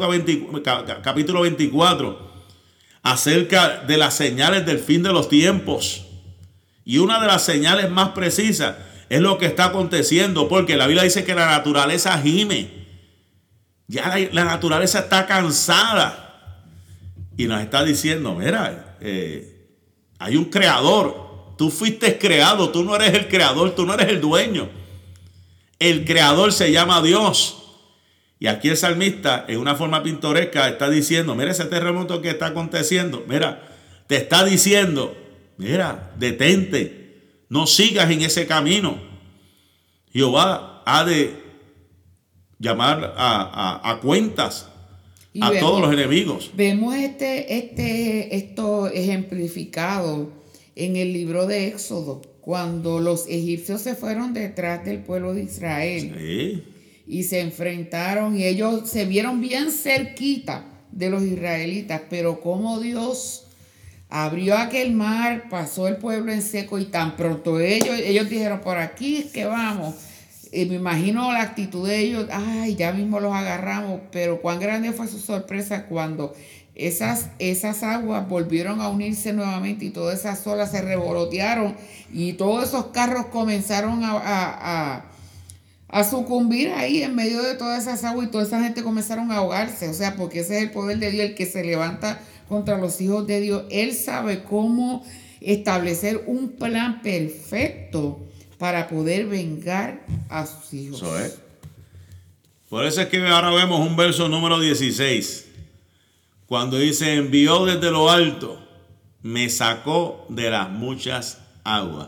capítulo 24 acerca de las señales del fin de los tiempos. Y una de las señales más precisas es lo que está aconteciendo, porque la Biblia dice que la naturaleza gime. Ya la, naturaleza está cansada. Y nos está diciendo, mira, eh, hay un creador. Tú fuiste creado, tú no eres el creador, tú no eres el dueño. El creador se llama Dios. Y aquí el salmista, en una forma pintoresca, está diciendo, mira ese terremoto que está aconteciendo, mira, te está diciendo, mira, detente, no sigas en ese camino. Jehová ha de llamar a, cuentas a todos los enemigos. Vemos este, este, esto ejemplificado en el libro de Éxodo cuando los egipcios se fueron detrás del pueblo de Israel y se enfrentaron y ellos se vieron bien cerquita de los israelitas, pero como Dios abrió aquel mar, pasó el pueblo en seco y tan pronto ellos, ellos dijeron, por aquí es que vamos. Y me imagino la actitud de ellos, ay, ya mismo los agarramos, pero cuán grande fue su sorpresa cuando esas, esas aguas volvieron a unirse nuevamente y todas esas olas se revolotearon y todos esos carros comenzaron a, a, sucumbir ahí en medio de todas esas aguas y toda esa gente comenzaron a ahogarse. O sea, porque ese es el poder de Dios, el que se levanta contra los hijos de Dios. Él sabe cómo establecer un plan perfecto para poder vengar a sus hijos. Eso es. Por eso es que ahora vemos un verso número 16 cuando dice, envió desde lo alto, me sacó de las muchas aguas.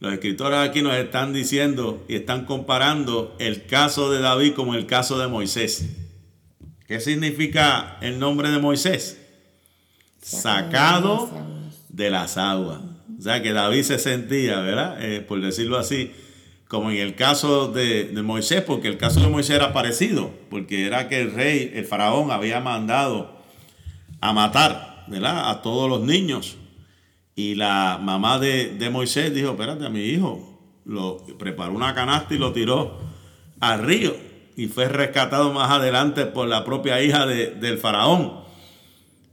Los escritores aquí nos están diciendo y están comparando el caso de David como el caso de Moisés. ¿Qué significa el nombre de Moisés? Sacado de las aguas. O sea que David se sentía, ¿verdad? Eh, por decirlo así, como en el caso de, Moisés, porque el caso de Moisés era parecido, porque era que el rey, el faraón, había mandado a matar, ¿verdad? A todos los niños. Y la mamá de, Moisés dijo, espérate, a mi hijo, lo preparó una canasta y lo tiró al río. Y fue rescatado más adelante por la propia hija del faraón.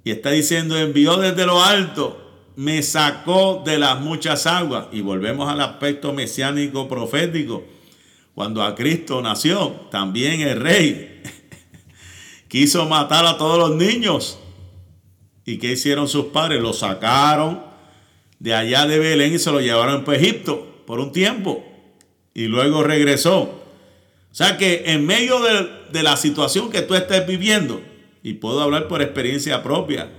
Y está diciendo, envió desde lo alto me sacó de las muchas aguas. Y volvemos al aspecto mesiánico profético. Cuando a Cristo nació, también el rey quiso matar a todos los niños. ¿Y qué hicieron sus padres? Lo sacaron de allá de Belén y se lo llevaron a Egipto por un tiempo. Y luego regresó. O sea que en medio de, de la situación que tú estés viviendo, y puedo hablar por experiencia propia,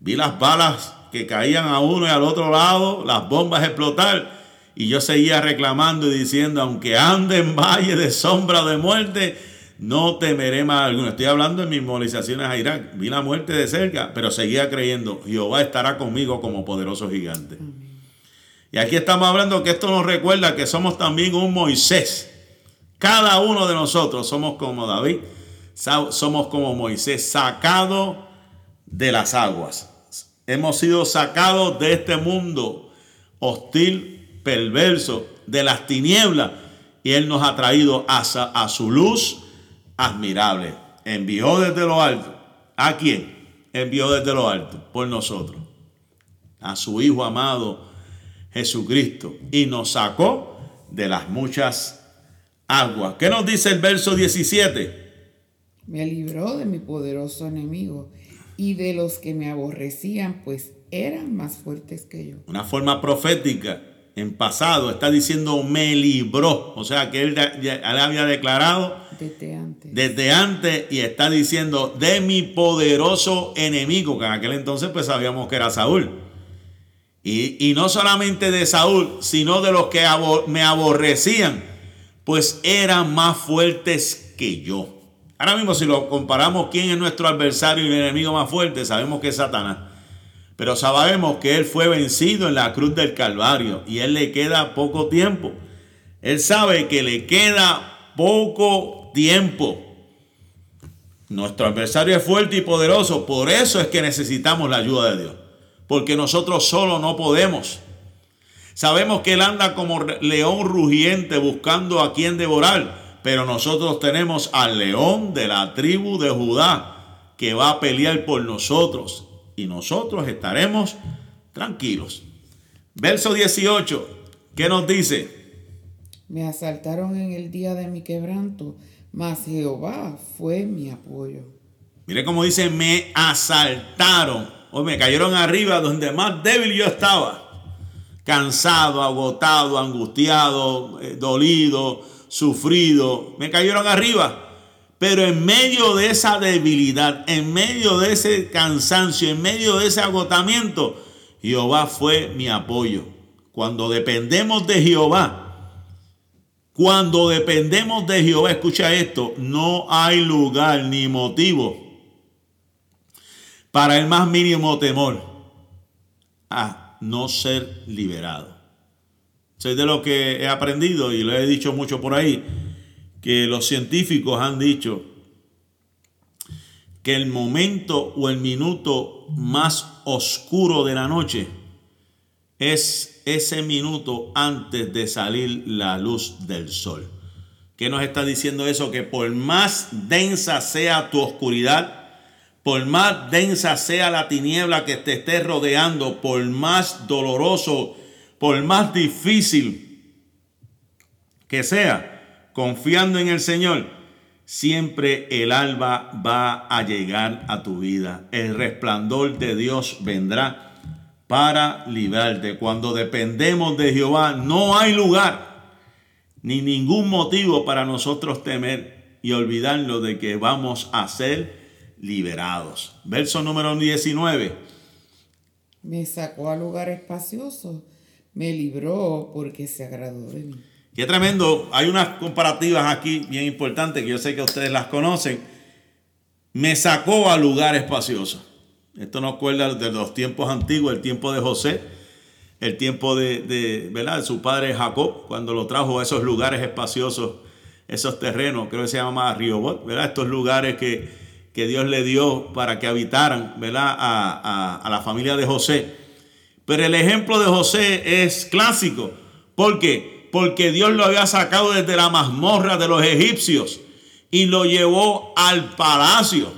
vi las balas que caían a uno y al otro lado, las bombas explotar. Y yo seguía reclamando y diciendo, aunque ande en valle de sombra de muerte, no temeré más alguno. Estoy hablando de mis movilizaciones a Irak. Vi la muerte de cerca, pero seguía creyendo, Jehová estará conmigo como poderoso gigante. Y aquí estamos hablando que esto nos recuerda que somos también un Moisés. Cada uno de nosotros somos como David, somos como Moisés, sacado de las aguas. Hemos sido sacados de este mundo hostil, perverso, de las tinieblas, y Él nos ha traído a, su luz admirable. Envió desde lo alto. ¿A quién? Envió desde lo alto, por nosotros. A su Hijo amado Jesucristo. Y nos sacó de las muchas aguas. ¿Qué nos dice el verso 17? Me libró de mi poderoso enemigo y de los que me aborrecían, pues eran más fuertes que yo. Una forma profética en pasado está diciendo me libró, o sea que él ya, había declarado desde antes. desde antes y está diciendo de mi poderoso enemigo, que en aquel entonces pues sabíamos que era Saúl. Y, y no solamente de Saúl, sino de los que me aborrecían, pues eran más fuertes que yo. Ahora mismo si lo comparamos quién es nuestro adversario y el enemigo más fuerte, sabemos que es Satanás. Pero sabemos que él fue vencido en la cruz del Calvario y él le queda poco tiempo. Él sabe que le queda poco tiempo. Nuestro adversario es fuerte y poderoso, por eso es que necesitamos la ayuda de Dios. Porque nosotros solo no podemos. Sabemos que él anda como león rugiente buscando a quien devorar, pero nosotros tenemos al león de la tribu de Judá que va a pelear por nosotros y nosotros estaremos tranquilos. Verso 18, ¿qué nos dice? Me asaltaron en el día de mi quebranto, mas Jehová fue mi apoyo. Mire cómo dice, me asaltaron o me cayeron arriba donde más débil yo estaba. Cansado, agotado, angustiado, eh, dolido, sufrido. Me cayeron arriba. Pero en medio de esa debilidad, en medio de ese cansancio, en medio de ese agotamiento, Jehová fue mi apoyo. Cuando dependemos de Jehová, cuando dependemos de Jehová, escucha esto, no hay lugar ni motivo para el más mínimo temor a no ser liberado. Soy de lo que he aprendido y lo he dicho mucho por ahí, que los científicos han dicho que el momento o el minuto más oscuro de la noche es ese minuto antes de salir la luz del sol. ¿Qué nos está diciendo eso? Que por más densa sea tu oscuridad, por más densa sea la tiniebla que te esté rodeando, por más doloroso, por más difícil que sea, confiando en el Señor, siempre el alba va a llegar a tu vida. El resplandor de Dios vendrá para librarte. Cuando dependemos de Jehová, no hay lugar ni ningún motivo para nosotros temer y olvidarnos de que vamos a ser liberados. Verso número 19. Me sacó a lugar espacioso, me libró porque se agradó de mí. Qué tremendo. Hay unas comparativas aquí bien importantes que yo sé que ustedes las conocen. Me sacó a lugar espacioso. Esto nos acuerda de los tiempos antiguos, el tiempo de José, el tiempo de, de, ¿verdad? de su padre Jacob, cuando lo trajo a esos lugares espaciosos, esos terrenos, creo que se llama Riobot, ¿verdad? Estos lugares que, que Dios le dio para que habitaran, ¿verdad? A, a, a la familia de José. Pero el ejemplo de José es clásico. ¿Por qué? Porque Dios lo había sacado desde la mazmorra de los egipcios y lo llevó al palacio.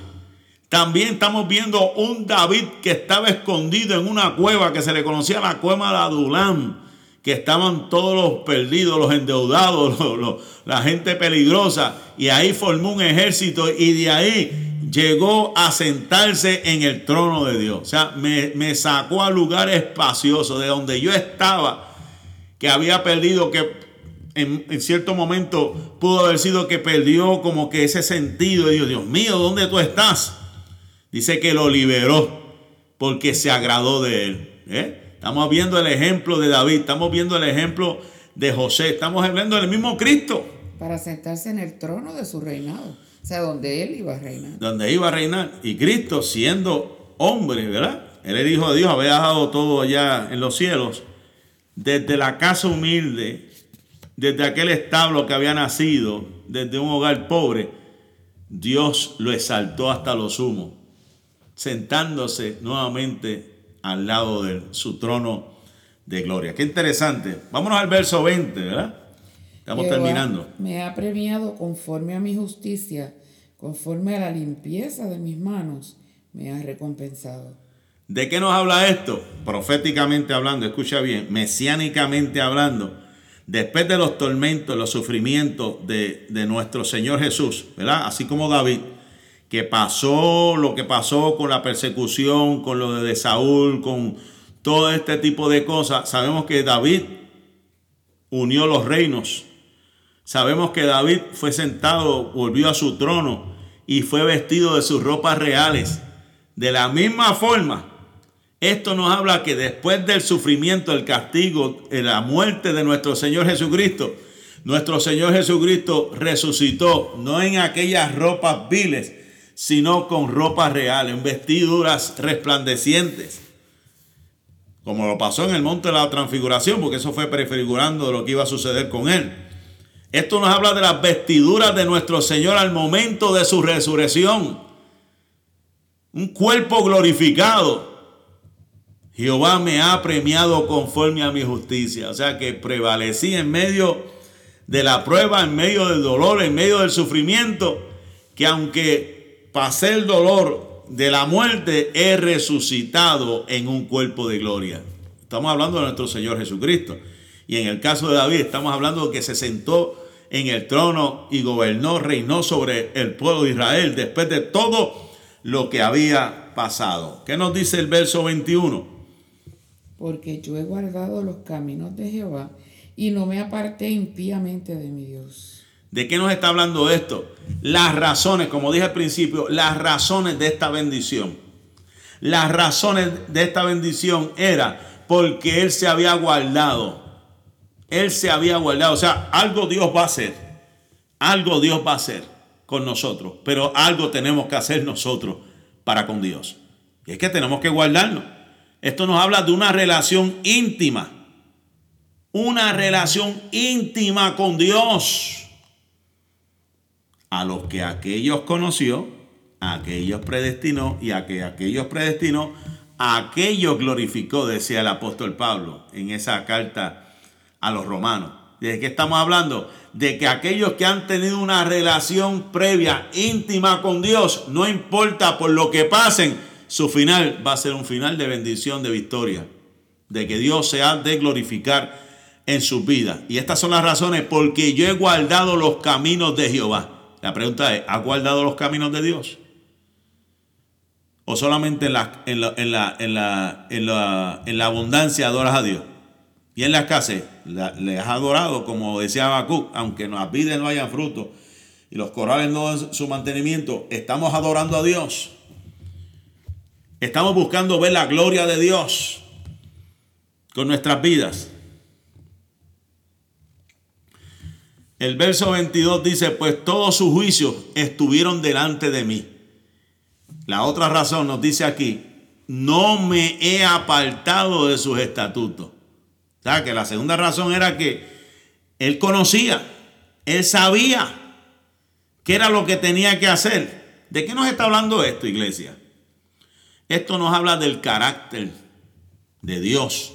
También estamos viendo un David que estaba escondido en una cueva que se le conocía la cueva de Adulam, que estaban todos los perdidos, los endeudados, la gente peligrosa, y ahí formó un ejército y de ahí llegó a sentarse en el trono de Dios. O sea, me, sacó a lugar espacioso de donde yo estaba, que había perdido, que en, cierto momento pudo haber sido que perdió como que ese sentido. Y Dios, Dios mío, ¿dónde tú estás? Dice que lo liberó porque se agradó de él. ¿eh? Estamos viendo el ejemplo de David, estamos viendo el ejemplo de José, estamos hablando del mismo Cristo. Para sentarse en el trono de su reinado, sea, donde él iba a reinar. Donde iba a reinar. Y Cristo siendo hombre, ¿verdad? Él es hijo de Dios, había dejado todo allá en los cielos. Desde la casa humilde, desde aquel establo que había nacido, desde un hogar pobre, Dios lo exaltó hasta lo sumo sentándose nuevamente al lado de su trono de gloria. Qué interesante. Vámonos al verso 20, ¿verdad? Estamos terminando. Me ha premiado conforme a mi justicia, conforme a la limpieza de mis manos, me ha recompensado. ¿De qué nos habla esto? Proféticamente hablando, escucha bien, mesiánicamente hablando, después de los tormentos, los sufrimientos de, de nuestro Señor Jesús, ¿verdad? Así como David, que pasó lo que pasó con la persecución, con lo de Saúl, con todo este tipo de cosas, sabemos que David unió los reinos, Sabemos que David fue sentado, volvió a su trono y fue vestido de sus ropas reales. De la misma forma, esto nos habla que después del sufrimiento, el castigo, la muerte de nuestro Señor Jesucristo, nuestro Señor Jesucristo resucitó, no en aquellas ropas viles, sino con ropas reales, en vestiduras resplandecientes. Como lo pasó en el monte de la transfiguración, porque eso fue prefigurando lo que iba a suceder con él. Esto nos habla de las vestiduras de nuestro Señor al momento de su resurrección. Un cuerpo glorificado. Jehová me ha premiado conforme a mi justicia. O sea que prevalecí en medio de la prueba, en medio del dolor, en medio del sufrimiento, que aunque pasé el dolor de la muerte, he resucitado en un cuerpo de gloria. Estamos hablando de nuestro Señor Jesucristo. Y en el caso de David, estamos hablando de que se sentó en el trono y gobernó, reinó sobre el pueblo de Israel después de todo lo que había pasado. ¿Qué nos dice el verso 21? Porque yo he guardado los caminos de Jehová y no me aparté impíamente de mi Dios. ¿De qué nos está hablando esto? Las razones, como dije al principio, las razones de esta bendición. Las razones de esta bendición era porque él se había guardado. Él se había guardado. O sea, algo Dios va a hacer. Algo Dios va a hacer con nosotros. Pero algo tenemos que hacer nosotros para con Dios. Y es que tenemos que guardarnos. Esto nos habla de una relación íntima una relación íntima con Dios. A los que aquellos conoció, a aquellos predestinó y a que aquellos predestinó, a aquellos glorificó, decía el apóstol Pablo en esa carta a los romanos. ¿De qué estamos hablando? De que aquellos que han tenido una relación previa, íntima con Dios, no importa por lo que pasen, su final va a ser un final de bendición, de victoria. De que Dios se ha de glorificar en sus vidas. Y estas son las razones porque yo he guardado los caminos de Jehová. La pregunta es, ¿ha guardado los caminos de Dios? ¿O solamente en la, en la, en la, en la, en la, en la abundancia adoras a Dios? Y en la escasez le has adorado, como decía Habacuc, aunque las vidas no haya fruto y los corales no dan su mantenimiento, estamos adorando a Dios. Estamos buscando ver la gloria de Dios con nuestras vidas. El verso 22 dice, pues todos sus juicios estuvieron delante de mí. La otra razón nos dice aquí, no me he apartado de sus estatutos. O sea, que la segunda razón era que él conocía, él sabía qué era lo que tenía que hacer. ¿De qué nos está hablando esto, iglesia? Esto nos habla del carácter de Dios,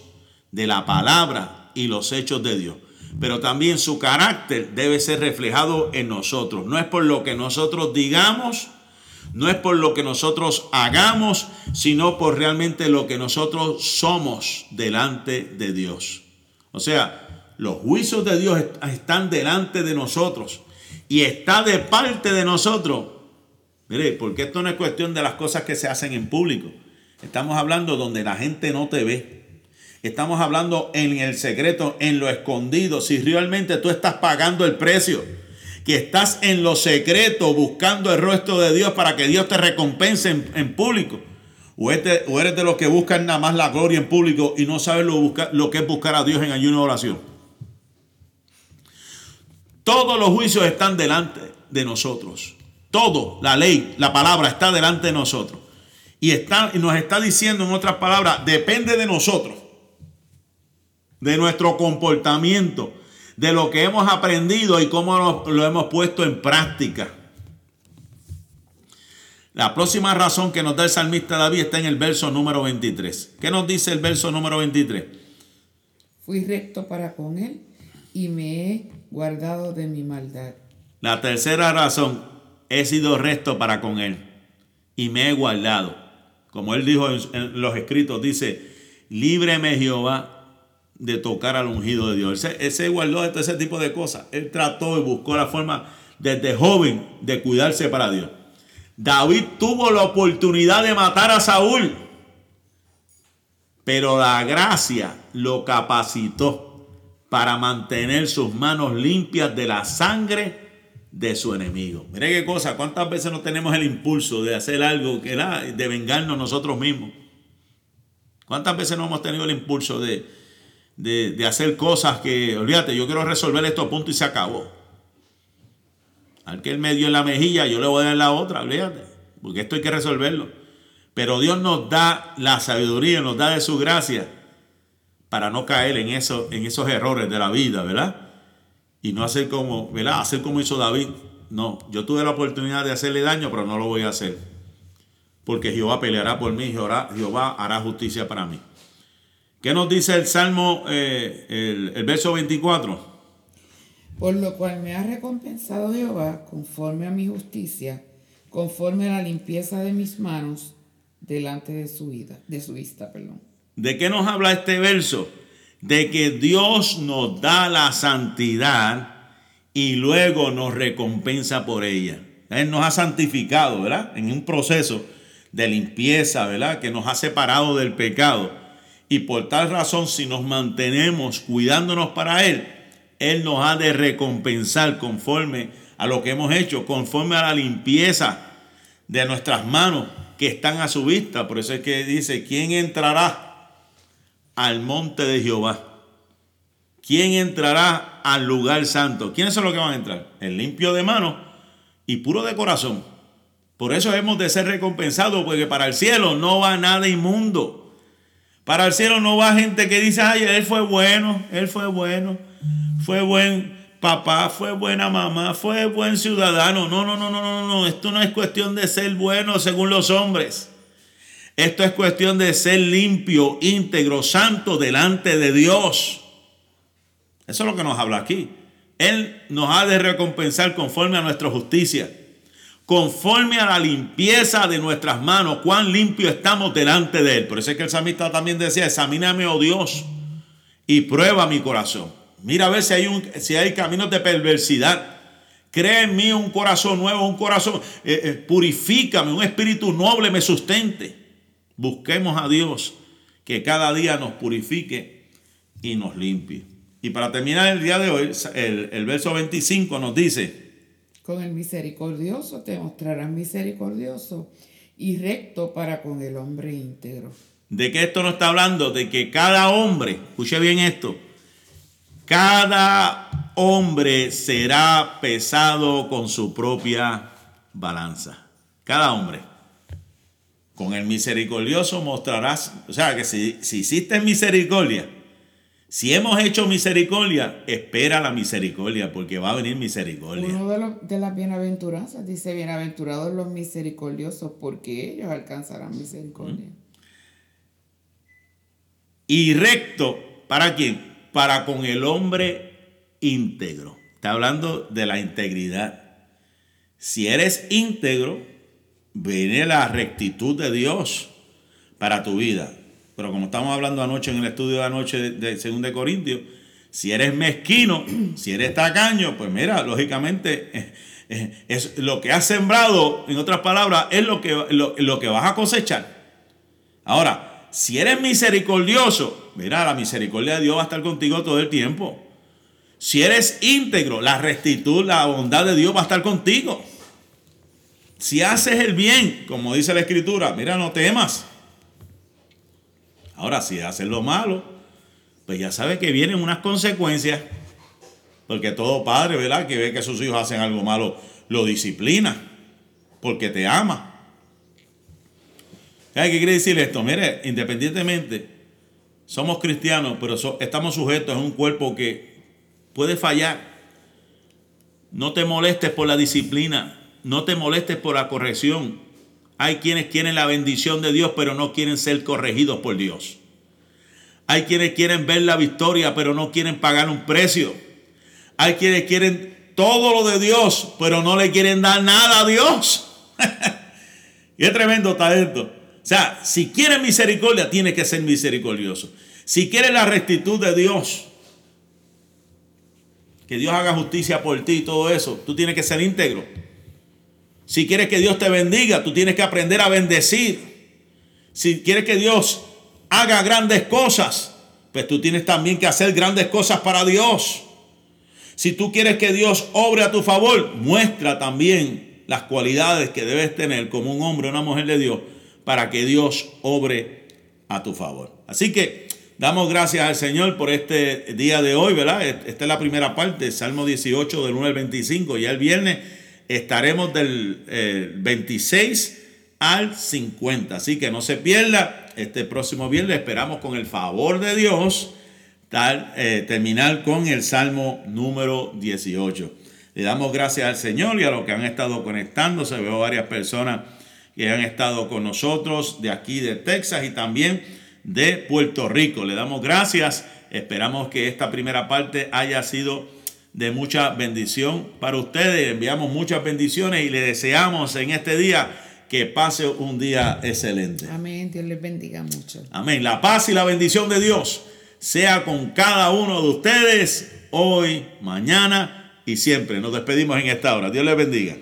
de la palabra y los hechos de Dios pero también su carácter debe ser reflejado en nosotros. No es por lo que nosotros digamos, no es por lo que nosotros hagamos, sino por realmente lo que nosotros somos delante de Dios. O sea, los juicios de Dios están delante de nosotros y está de parte de nosotros. Mire, porque esto no es cuestión de las cosas que se hacen en público. Estamos hablando donde la gente no te ve. Estamos hablando en el secreto, en lo escondido. Si realmente tú estás pagando el precio, que estás en lo secreto buscando el rostro de Dios para que Dios te recompense en, público. O, este, o, eres de los que buscan nada más la gloria en público y no sabes lo, lo que es buscar a Dios en ayuno y oración. Todos los juicios están delante de nosotros. Todo, la ley, la palabra está delante de nosotros. Y, está, y nos está diciendo en otras palabras, depende de nosotros de nuestro comportamiento, de lo que hemos aprendido y cómo lo, hemos puesto en práctica. La próxima razón que nos da el salmista David está en el verso número 23. ¿Qué nos dice el verso número 23? Fui recto para con él y me he guardado de mi maldad. La tercera razón, he sido recto para con él y me he guardado. Como él dijo en los escritos, dice, líbreme Jehová de tocar al ungido de Dios. Él se, guardó de todo ese tipo de cosas. Él trató y buscó la forma desde joven de cuidarse para Dios. David tuvo la oportunidad de matar a Saúl, pero la gracia lo capacitó para mantener sus manos limpias de la sangre de su enemigo. Mire qué cosa, cuántas veces no tenemos el impulso de hacer algo que era de vengarnos nosotros mismos. ¿Cuántas veces no hemos tenido el impulso de, de, hacer cosas que, olvídate, yo quiero resolver esto a punto y se acabó? Al que él me dio en la mejilla, yo le voy a dar la otra, olvídate, porque esto hay que resolverlo. Pero Dios nos da la sabiduría, nos da de su gracia para no caer en, eso, en esos errores de la vida, ¿verdad? Y no hacer como, ¿verdad? Hacer como hizo David. No, yo tuve la oportunidad de hacerle daño, pero no lo voy a hacer. Porque Jehová peleará por mí, Jehová, Jehová hará justicia para mí. ¿Qué nos dice el Salmo, eh, el, el verso 24? Por lo cual me ha recompensado Jehová conforme a mi justicia, conforme a la limpieza de mis manos delante de su vida, de su vista, perdón. ¿De qué nos habla este verso? De que Dios nos da la santidad y luego nos recompensa por ella. Él nos ha santificado, ¿verdad? En un proceso de limpieza, ¿verdad? Que nos ha separado del pecado. Y por tal razón, si nos mantenemos cuidándonos para Él, Él nos ha de recompensar conforme a lo que hemos hecho, conforme a la limpieza de nuestras manos que están a su vista. Por eso es que dice, ¿quién entrará al monte de Jehová? ¿Quién entrará al lugar santo? ¿Quiénes son los que van a entrar? El limpio de mano y puro de corazón. Por eso hemos de ser recompensados, porque para el cielo no va nada inmundo. Para el cielo no va gente que dice, ay, él fue bueno, él fue bueno, fue buen papá, fue buena mamá, fue buen ciudadano. No, no, no, no, no, no. Esto no es cuestión de ser bueno según los hombres. Esto es cuestión de ser limpio, íntegro, santo delante de Dios. Eso es lo que nos habla aquí. Él nos ha de recompensar conforme a nuestra justicia, conforme a la limpieza de nuestras manos, cuán limpio estamos delante de Él. Por eso es que el samista también decía, examíname, oh Dios, y prueba mi corazón Mira a ver si hay, un, si hay caminos de perversidad. Crea en mí un corazón nuevo, un corazón, eh, eh, purifícame, un espíritu noble me sustente. Busquemos a Dios que cada día nos purifique y nos limpie. Y para terminar el día de hoy, el, el verso 25 nos dice, con el misericordioso te mostrarás misericordioso y recto para con el hombre íntegro. ¿De qué esto nos está hablando? De que cada hombre, escuche bien esto, cada hombre será pesado con su propia balanza. Cada hombre. Con el misericordioso mostrarás, o sea que si, hiciste misericordia, si hemos hecho misericordia, espera la misericordia, porque va a venir misericordia. Uno de, las bienaventuranzas dice, bienaventurados los misericordiosos, porque ellos alcanzarán misericordia. Y recto, ¿para quién? para con el hombre íntegro. Está hablando de la integridad. Si eres íntegro, viene la rectitud de Dios para tu vida. Pero como estamos hablando anoche en el estudio de anoche de 2 de Corintios, si eres mezquino, si eres tacaño, pues mira, lógicamente eh, eh, es lo que has sembrado, en otras palabras, es lo que, lo, lo que vas a cosechar. Ahora, si eres misericordioso, mira, la misericordia de Dios va a estar contigo todo el tiempo. Si eres íntegro, la rectitud, la bondad de Dios va a estar contigo. Si haces el bien, como dice la escritura, mira, no temas. Ahora, si haces lo malo, pues ya sabes que vienen unas consecuencias. Porque todo padre, ¿verdad? Que ve que sus hijos hacen algo malo, lo disciplina. Porque te ama. ¿Qué quiere decir esto? Mire, independientemente, somos cristianos, pero estamos sujetos a un cuerpo que puede fallar. No te molestes por la disciplina, no te molestes por la corrección. Hay quienes quieren la bendición de Dios, pero no quieren ser corregidos por Dios. Hay quienes quieren ver la victoria, pero no quieren pagar un precio. Hay quienes quieren todo lo de Dios, pero no le quieren dar nada a Dios. Qué tremendo está esto. O sea, si quieres misericordia, tienes que ser misericordioso. Si quieres la rectitud de Dios, que Dios haga justicia por ti y todo eso, tú tienes que ser íntegro. Si quieres que Dios te bendiga, tú tienes que aprender a bendecir. Si quieres que Dios haga grandes cosas, pues tú tienes también que hacer grandes cosas para Dios. Si tú quieres que Dios obre a tu favor, muestra también las cualidades que debes tener como un hombre o una mujer de Dios para que Dios obre a tu favor. Así que damos gracias al Señor por este día de hoy, ¿verdad? Esta es la primera parte, Salmo 18 del 1 al 25. Ya el viernes estaremos del 26 eh, al 50. Así que no se pierda. Este próximo viernes esperamos con el favor de Dios eh, terminar con el Salmo número 18. Le damos gracias al Señor y a los que han estado conectándose. Veo varias personas que han estado con nosotros de aquí de Texas y también de Puerto Rico. Le damos gracias. Esperamos que esta primera parte haya sido de mucha bendición para ustedes. Enviamos muchas bendiciones y le deseamos en este día que pase un día excelente. Amén. Dios les bendiga mucho. Amén. La paz y la bendición de Dios sea con cada uno de ustedes hoy, mañana y siempre. Nos despedimos en esta hora. Dios les bendiga.